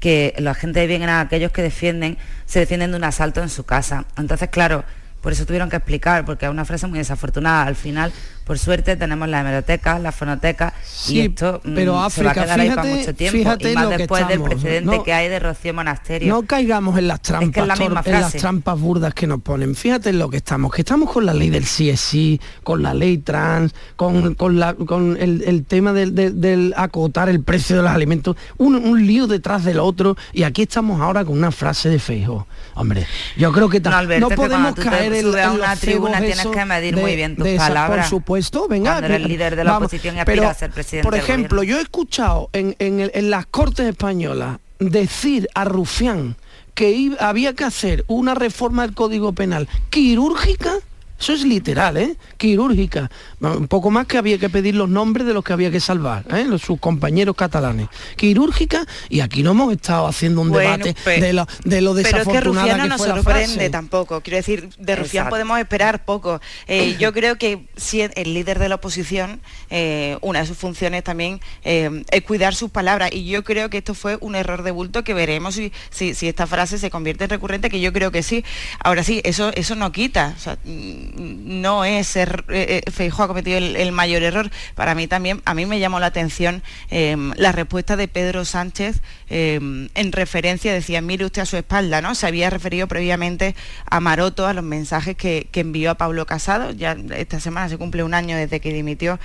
que la gente de bien eran aquellos que defienden, se defienden de un asalto en su casa. Entonces, claro, por eso tuvieron que explicar, porque es una frase muy desafortunada. Al final, por suerte, tenemos la hemeroteca, la fonoteca, y esto mm, pero se va a quedar ahí para mucho tiempo. y más después del precedente que hay de Rocío Monasterio. No caigamos en las trampas, en las trampas burdas que nos ponen. Fíjate en lo que estamos, que estamos con la ley del sí con la ley trans, con, la, con el, tema del, acotar el precio de los alimentos, un, lío detrás del otro, y aquí estamos ahora con una frase de Feijo. Hombre, yo creo que no, podemos caer en, una tribuna tienes que medir muy bien tus palabras. por supuesto, venga. el líder de la oposición y pero, a ser presidente. Por ejemplo, yo he escuchado en, en, las Cortes Españolas decir a Rufián que había que hacer una reforma del Código Penal quirúrgica eso es literal, ¿eh? Quirúrgica. Un poco más que había que pedir los nombres de los que había que salvar, ¿eh? Los, sus compañeros catalanes. Quirúrgica, y aquí no hemos estado haciendo un debate de, lo, de lo desafortunada pero es que, no nos sorprende tampoco. Quiero decir, de Rufián podemos esperar poco. Eh, [coughs] yo creo que si el líder de la oposición, eh, una de sus funciones también es cuidar sus palabras. Y yo creo que esto fue un error de bulto que veremos si, si, esta frase se convierte en recurrente, que yo creo que sí. Ahora sí, eso, eso no quita. Mm, no es ser, eh, eh ha cometido el, mayor error. Para mí también, a mí me llamó la atención em, la respuesta de Pedro Sánchez em, en referencia, decía, mire usted a su espalda, ¿no? Se había referido previamente a Maroto, a los mensajes que, envió a Pablo Casado, ya esta semana se cumple un año desde que dimitió,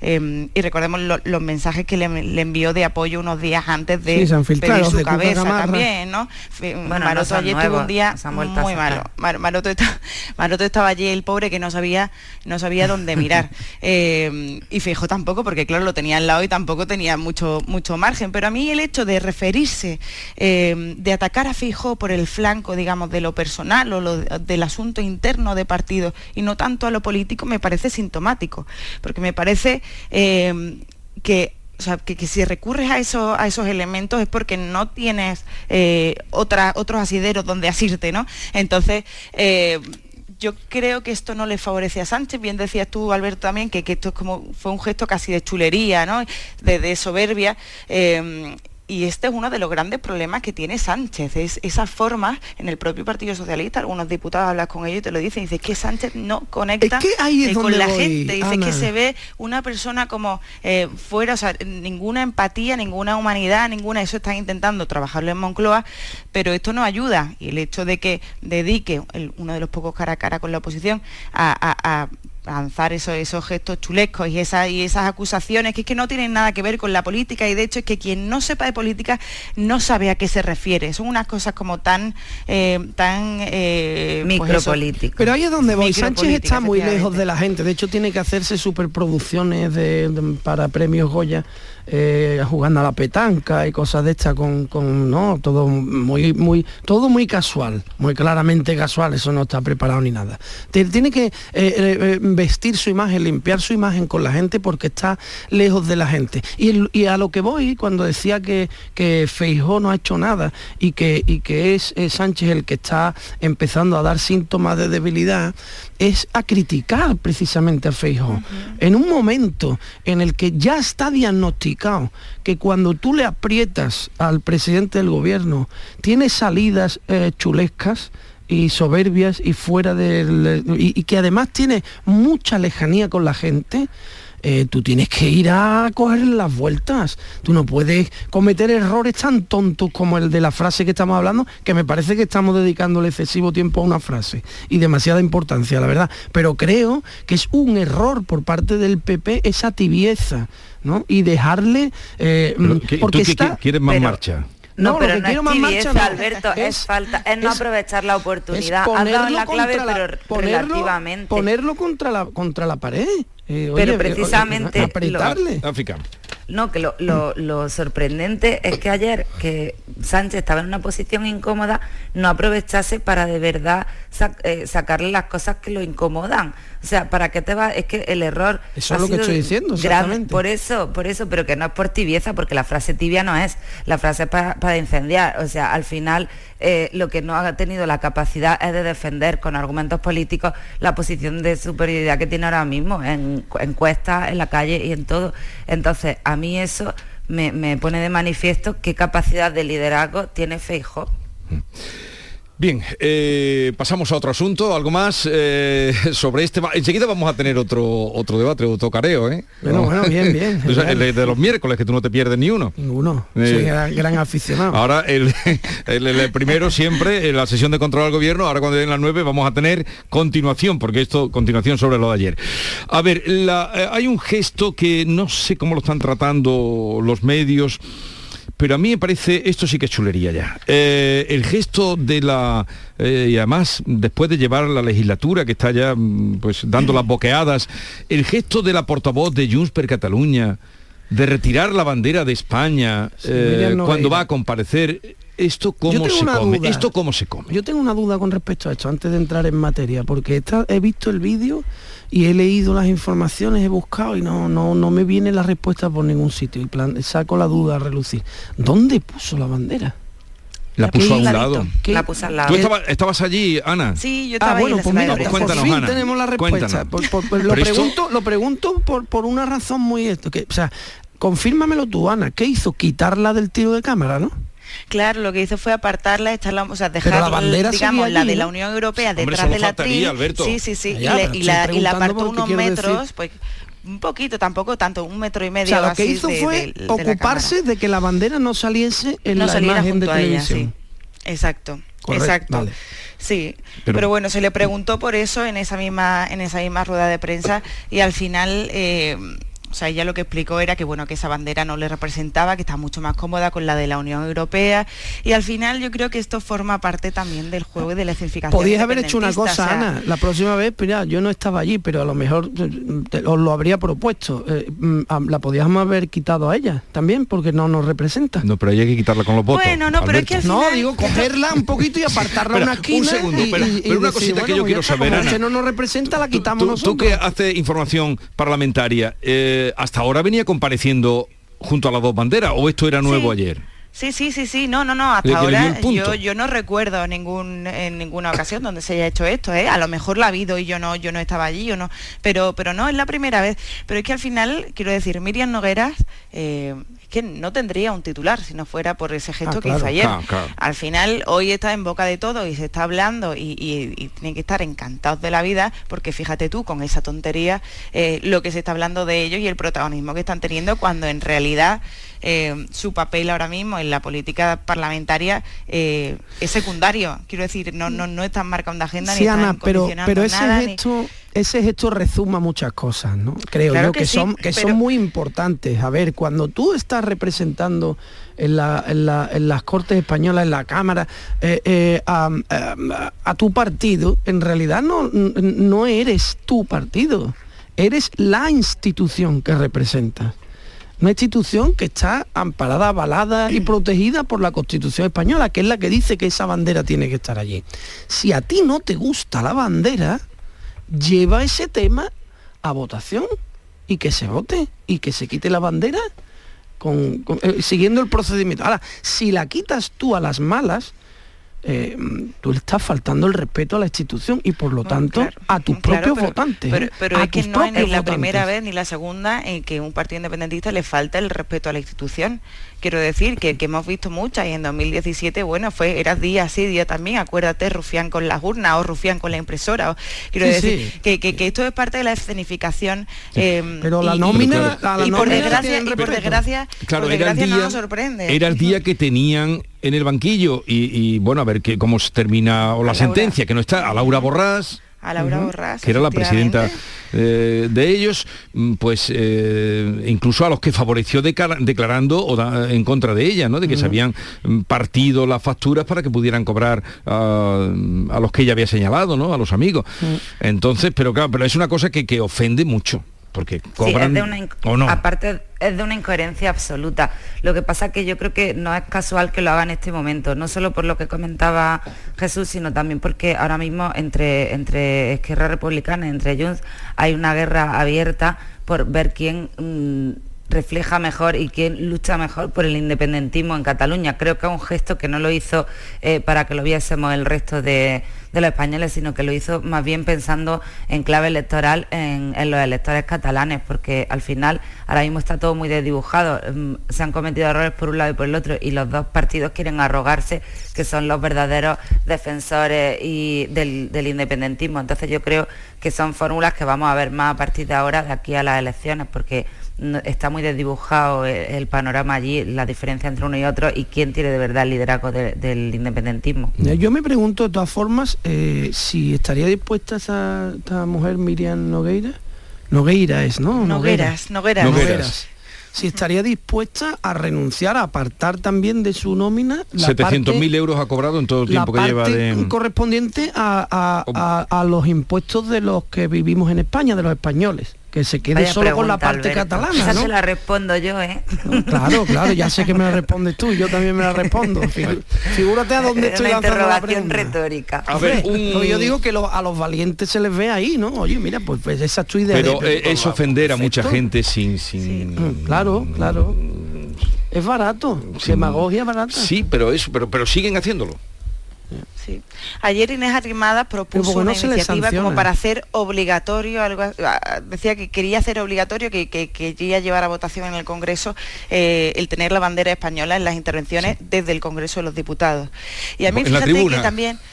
em, y recordemos los mensajes que le, envió de apoyo unos días antes de pedir su cabeza también, ¿no? Maroto ayer tuvo un día muy malo. Maroto, [laughs] Maroto estaba allí el pobre que no sabía, no sabía dónde mirar. [laughs] Eh, y Fijo tampoco, porque claro, lo tenía al lado y tampoco tenía mucho, mucho margen. Pero a mí el hecho de referirse, eh, de atacar a Fijo por el flanco, digamos, de lo personal o del asunto interno de partido y no tanto a lo político, me parece sintomático. Porque me parece eh, que que, si recurres a, eso, a esos elementos es porque no tienes otros asideros donde asirte, ¿no? Entonces, yo creo que esto no le favorece a Sánchez. Bien decías tú, Alberto, también que, esto es como fue un gesto casi de chulería, ¿no? de, soberbia. Eh, y este es uno de los grandes problemas que tiene Sánchez, es esa forma en el propio Partido Socialista, algunos diputados hablas con ellos y te lo dicen, dice que Sánchez no conecta eh, con la gente, dice que se ve una persona como eh, fuera, o sea, ninguna empatía, ninguna humanidad, ninguna, eso están intentando trabajarlo en Moncloa, pero esto no ayuda. Y el hecho de que dedique uno de los pocos cara a cara con la oposición a lanzar esos, esos gestos chulescos y, esa, y esas acusaciones que es que no tienen nada que ver con la política y de hecho es que quien no sepa de política no sabe a qué se refiere. Son unas cosas como tan... Eh, tan eh, Micropolíticas. Pero ahí es donde voy. Sánchez está muy lejos de la gente. De hecho tiene que hacerse superproducciones de, para premios Goya eh, jugando a la petanca y cosas de estas con, no todo muy muy todo muy casual muy claramente casual eso no está preparado ni nada. Tiene que eh, eh, vestir su imagen limpiar su imagen con la gente porque está lejos de la gente. Y, a lo que voy cuando decía que que Feijó no ha hecho nada y que y que es, Sánchez el que está empezando a dar síntomas de debilidad es a criticar precisamente a Feijó. En un momento en el que ya está diagnosticado que cuando tú le aprietas al presidente del gobierno, tiene salidas eh, chulescas y soberbias y fuera del... Y, que además tiene mucha lejanía con la gente, eh, tú tienes que ir a coger las vueltas. Tú no puedes cometer errores tan tontos como el de la frase que estamos hablando, que me parece que estamos dedicándole excesivo tiempo a una frase y demasiada importancia, la verdad. Pero creo que es un error por parte del PP esa tibieza ¿no? Y dejarle... Eh, porque está, quieres más marcha? No, pero no quiero es tibieza, más Alberto, es, falta, es no aprovechar la oportunidad. Has la clave, pero ponerlo, relativamente. Ponerlo contra la contra la pared. Eh, pero precisamente apretarle. No, que lo, lo, sorprendente es que ayer que Sánchez estaba en una posición incómoda, no aprovechase para de verdad eh, sacarle las cosas que lo incomodan. O sea, ¿para qué te va? Es que el error... Eso es lo que estoy diciendo, exactamente. por eso, por eso, pero que no es por tibieza, porque la frase tibia no es, la frase es para, incendiar. O sea, al final eh, lo que no ha tenido la capacidad es de defender con argumentos políticos la posición de superioridad que tiene ahora mismo en encuestas, en la calle y en todo. Entonces, a mí eso me, me pone de manifiesto qué capacidad de liderazgo tiene Feijóo. Mm. Bien, eh, pasamos a otro asunto, algo más eh, sobre este. Enseguida vamos a tener otro otro debate, otro careo, ¿eh? Bueno, bueno, bien, bien. [laughs] el de los miércoles, que tú no te pierdes ni uno. Ninguno. Soy gran, aficionado. Ahora, [laughs] el, el, primero siempre, en la sesión de control al gobierno, ahora cuando den las nueve vamos a tener continuación, porque esto, continuación sobre lo de ayer. A ver, hay un gesto que no sé cómo lo están tratando los medios pero a mí me parece, esto sí que es chulería ya. Eh, el gesto de la, eh, y además después de llevar la legislatura que está ya mm, pues dando las boqueadas, el gesto de la portavoz de Junts per Cataluña, de retirar la bandera de España eh, cuando va a comparecer, ¿esto cómo se come? ¿Esto cómo se come? Yo tengo una duda con respecto a esto, antes de entrar en materia, porque he visto el vídeo y he leído las informaciones, he buscado y no, no, no me viene la respuesta por ningún sitio. Y plan, saco la duda a relucir. ¿Dónde puso la bandera? La puso a un lado. La puso al lado. ¿Tú estabas, allí, Ana? Sí, yo estaba ah, bueno, pues mira, por fin tenemos la respuesta. lo, pregunto, lo pregunto por, por una razón muy esto. Que, o sea, confírmamelo tú, Ana. ¿Qué hizo? Quitarla del tiro de cámara, ¿no? Claro, lo que hizo fue apartarla, echarla, o sea, dejar la bandera digamos, allí, la de ¿no? la Unión Europea Hombre, detrás de la. Alberto. Sí, sí, sí. Y, le, la, y la apartó unos metros, decir- pues un poquito, tampoco tanto, un metro y O medio sea, lo así que hizo de- fue de- de la ocuparse de que la bandera no saliese en no la saliera imagen de junto a ella, televisión. sí. Exacto, Correcto, exacto. vale. Sí, Pero- pero, bueno, se le preguntó por eso en esa misma en esa misma rueda de prensa y al final eh, o sea, ella lo que explicó era que bueno, que esa bandera no le representaba, que está mucho más cómoda con la de la Unión Europea y al final yo creo que esto forma parte también del juego y de la escenificación. Podías haber hecho una cosa, o sea, Ana, la próxima vez, mira, yo no estaba allí, pero a lo mejor eh, te- os lo habría propuesto. eh, mm, la podíamos haber quitado a ella también, porque no nos representa. No, pero ahí hay que quitarla con los votos. Bueno, no, pero es que al No, digo, cogerla un poquito y apartarla una un esquina. segundo, y- y- y pero una decir, cosita que yo quiero saber, Ana. este no nos representa, la quitamos tú, nosotros. tú que haces información parlamentaria, eh, ¿hasta ahora venía compareciendo junto a las dos banderas o esto era nuevo ayer? Sí, sí, sí, sí, no, no, no, hasta ahora yo, yo no recuerdo ningún, en ninguna ocasión donde se haya hecho esto, ¿eh? a lo mejor la ha habido y yo no, yo no estaba allí o no, pero, pero no, es la primera vez. Pero es que al final, quiero decir, Miriam Nogueras eh, es que no tendría un titular si no fuera por ese gesto Ah, que claro, hizo ayer. claro, claro. Al final, hoy está en boca de todo y se está hablando y, y- y tienen que estar encantados de la vida, porque fíjate tú, con esa tontería, eh, lo que se está hablando de ellos y el protagonismo que están teniendo, cuando en realidad eh, su papel ahora mismo en la política parlamentaria eh, es secundario. Quiero decir, no, no, no están marcando agenda Sí, ni están Ana, pero, pero ese nada, ni- gesto, ese gesto resuma muchas cosas, ¿no? Creo Claro yo que que, sí, son, que pero- son muy importantes. A ver, cuando tú estás representando en, la- en la- en las Cortes Españolas, en la Cámara, eh, eh, a, a- a tu partido, en realidad no, no eres tu partido, eres la institución que representas. Una institución que está amparada, avalada y protegida por la Constitución española, que es la que dice que esa bandera tiene que estar allí. Si a ti no te gusta la bandera, lleva ese tema a votación y que se vote y que se quite la bandera con- con- eh, siguiendo el procedimiento. Ahora, si la quitas tú a las malas, eh, tú le estás faltando el respeto a la institución y por lo tanto a tus Claro, propios pero- votantes. Pero, ¿eh? pero A es que no es ni la primera vez ni la segunda en que un partido independentista le falta el respeto a la institución. Quiero decir que, que hemos visto muchas y en 2017, bueno, fue era día sí, día también, acuérdate, rufián con las urnas o rufián con la impresora. o- quiero Sí, decir sí. Que, que- que esto es parte de la escenificación. eh, Pero la y- nómina- y- la y por nómina desgracia, y por desgracia, Claro, por era el desgracia no día, nos sorprende. era el día que tenían en el banquillo y, y, bueno, a ver que, cómo se termina o la Laura. sentencia, que no está, a Laura Borrás, A Laura Borrás, que era la presidenta eh, de ellos, mm, pues eh, incluso a los que favoreció declarando o da- en contra de ella, ¿no? De que se habían mm, partido las facturas para que pudieran cobrar a los que ella había señalado, ¿no? A los amigos. Entonces, pero claro, pero es una cosa que, que ofende mucho. Porque Sí, es cobran de una inc- o no. Aparte es de una incoherencia absoluta. Lo que pasa es que yo creo que no es casual que lo haga en este momento, no solo por lo que comentaba Jesús, sino también porque ahora mismo entre, entre Esquerra Republicana y entre Junts hay una guerra abierta por ver quién mm, refleja mejor y quién lucha mejor por el independentismo en Cataluña. Creo que es un gesto que no lo hizo eh, para que lo viésemos el resto de, de los españoles, sino que lo hizo más bien pensando en clave electoral en, en los electores catalanes, porque al final ahora mismo está todo muy desdibujado. Mm, Se han cometido errores por un lado y por el otro, y los dos partidos quieren arrogarse que son los verdaderos defensores y del, del independentismo. Entonces yo creo que son fórmulas que vamos a ver más a partir de ahora, de aquí a las elecciones, porque está muy desdibujado el, el panorama allí, la diferencia entre uno y otro y quién tiene de verdad el liderazgo de- del independentismo. Yo me pregunto de todas formas eh, si estaría dispuesta esa, esta mujer Miriam Nogueira. Nogueira es, ¿no? Nogueras, Nogueras. Nogueras. Si estaría dispuesta a renunciar, a apartar también de su nómina la 700.000 parte- euros ha cobrado en todo el la tiempo que lleva parte de... correspondiente a, a- a- a los impuestos de los que vivimos en España, de los españoles, que se quede Vaya solo con la parte Alberto. catalana, Esa ¿no? se la respondo yo, ¿eh? Claro, claro, ya sé que me la respondes tú y yo también me la respondo. [laughs] Figu- Figúrate a dónde Es estoy una lanzando la interrogación pregunta. retórica. A ver, un- yo digo que lo- a los valientes se les ve ahí, ¿no? Oye, mira, pues, pues esa es tu idea. Pero de- eh, es ofender a mucha gente sin... sin Mm, Claro, claro. Es barato, sin- demagogia barata. Sí, pero eso, pero, pero siguen haciéndolo. Sí. Ayer Inés Arrimada propuso una iniciativa como para hacer obligatorio, algo, decía que quería hacer obligatorio, que, quería llevar a votación en el Congreso eh, el tener la bandera española en las intervenciones desde el Congreso de los Diputados. Y a mí, fíjate que también... [laughs]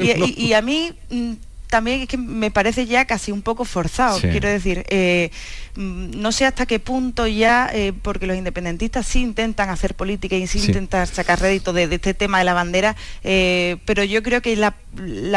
Y, a mí mm, también es que me parece ya casi un poco forzado, quiero decir, eh, no sé hasta qué punto ya, eh, porque los independentistas sí intentan hacer política y sí, intentan sacar rédito de, este tema de la bandera, eh, pero yo creo que la,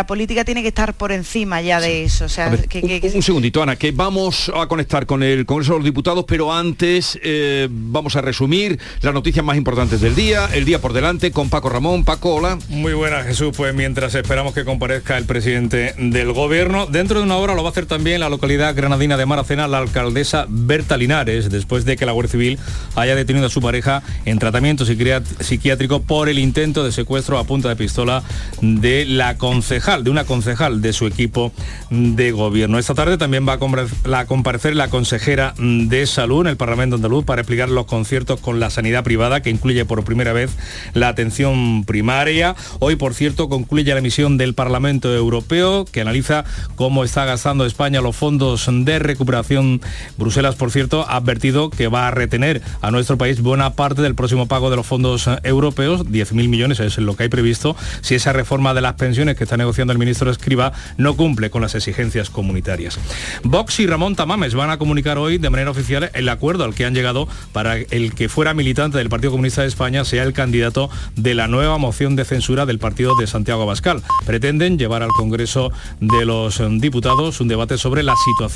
política tiene que estar por encima ya de eso. un, segundito, Ana, que vamos a conectar con el Congreso de los Diputados, pero antes eh, vamos a resumir las noticias más importantes del día, el día por delante, con Paco Ramón. Paco, hola. Muy buenas, Jesús. Pues mientras esperamos que comparezca el presidente del gobierno, dentro de una hora lo va a hacer también la localidad granadina de Maracena, la alcaldesa Berta Linares, después de que la Guardia Civil haya detenido a su pareja en tratamiento psiquiátrico por el intento de secuestro a punta de pistola de la concejal, de una concejal de su equipo de gobierno. Esta tarde también va a comparecer la consejera de salud en el Parlamento andaluz para explicar los conciertos con la sanidad privada, que incluye por primera vez la atención primaria. Hoy, por cierto, concluye la emisión del Parlamento Europeo, que analiza cómo está gastando España los fondos de recuperación Bruselas, por cierto, ha advertido que va a retener a nuestro país buena parte del próximo pago de los fondos eh, europeos, 10.000 millones es lo que hay previsto, si esa reforma de las pensiones que está negociando el ministro Escriba no cumple con las exigencias comunitarias. Vox y Ramón Tamames van a comunicar hoy de manera oficial el acuerdo al que han llegado para el que fuera militante del Partido Comunista de España sea el candidato de la nueva moción de censura del partido de Santiago Abascal. Pretenden llevar al Congreso de los Diputados un debate sobre la situación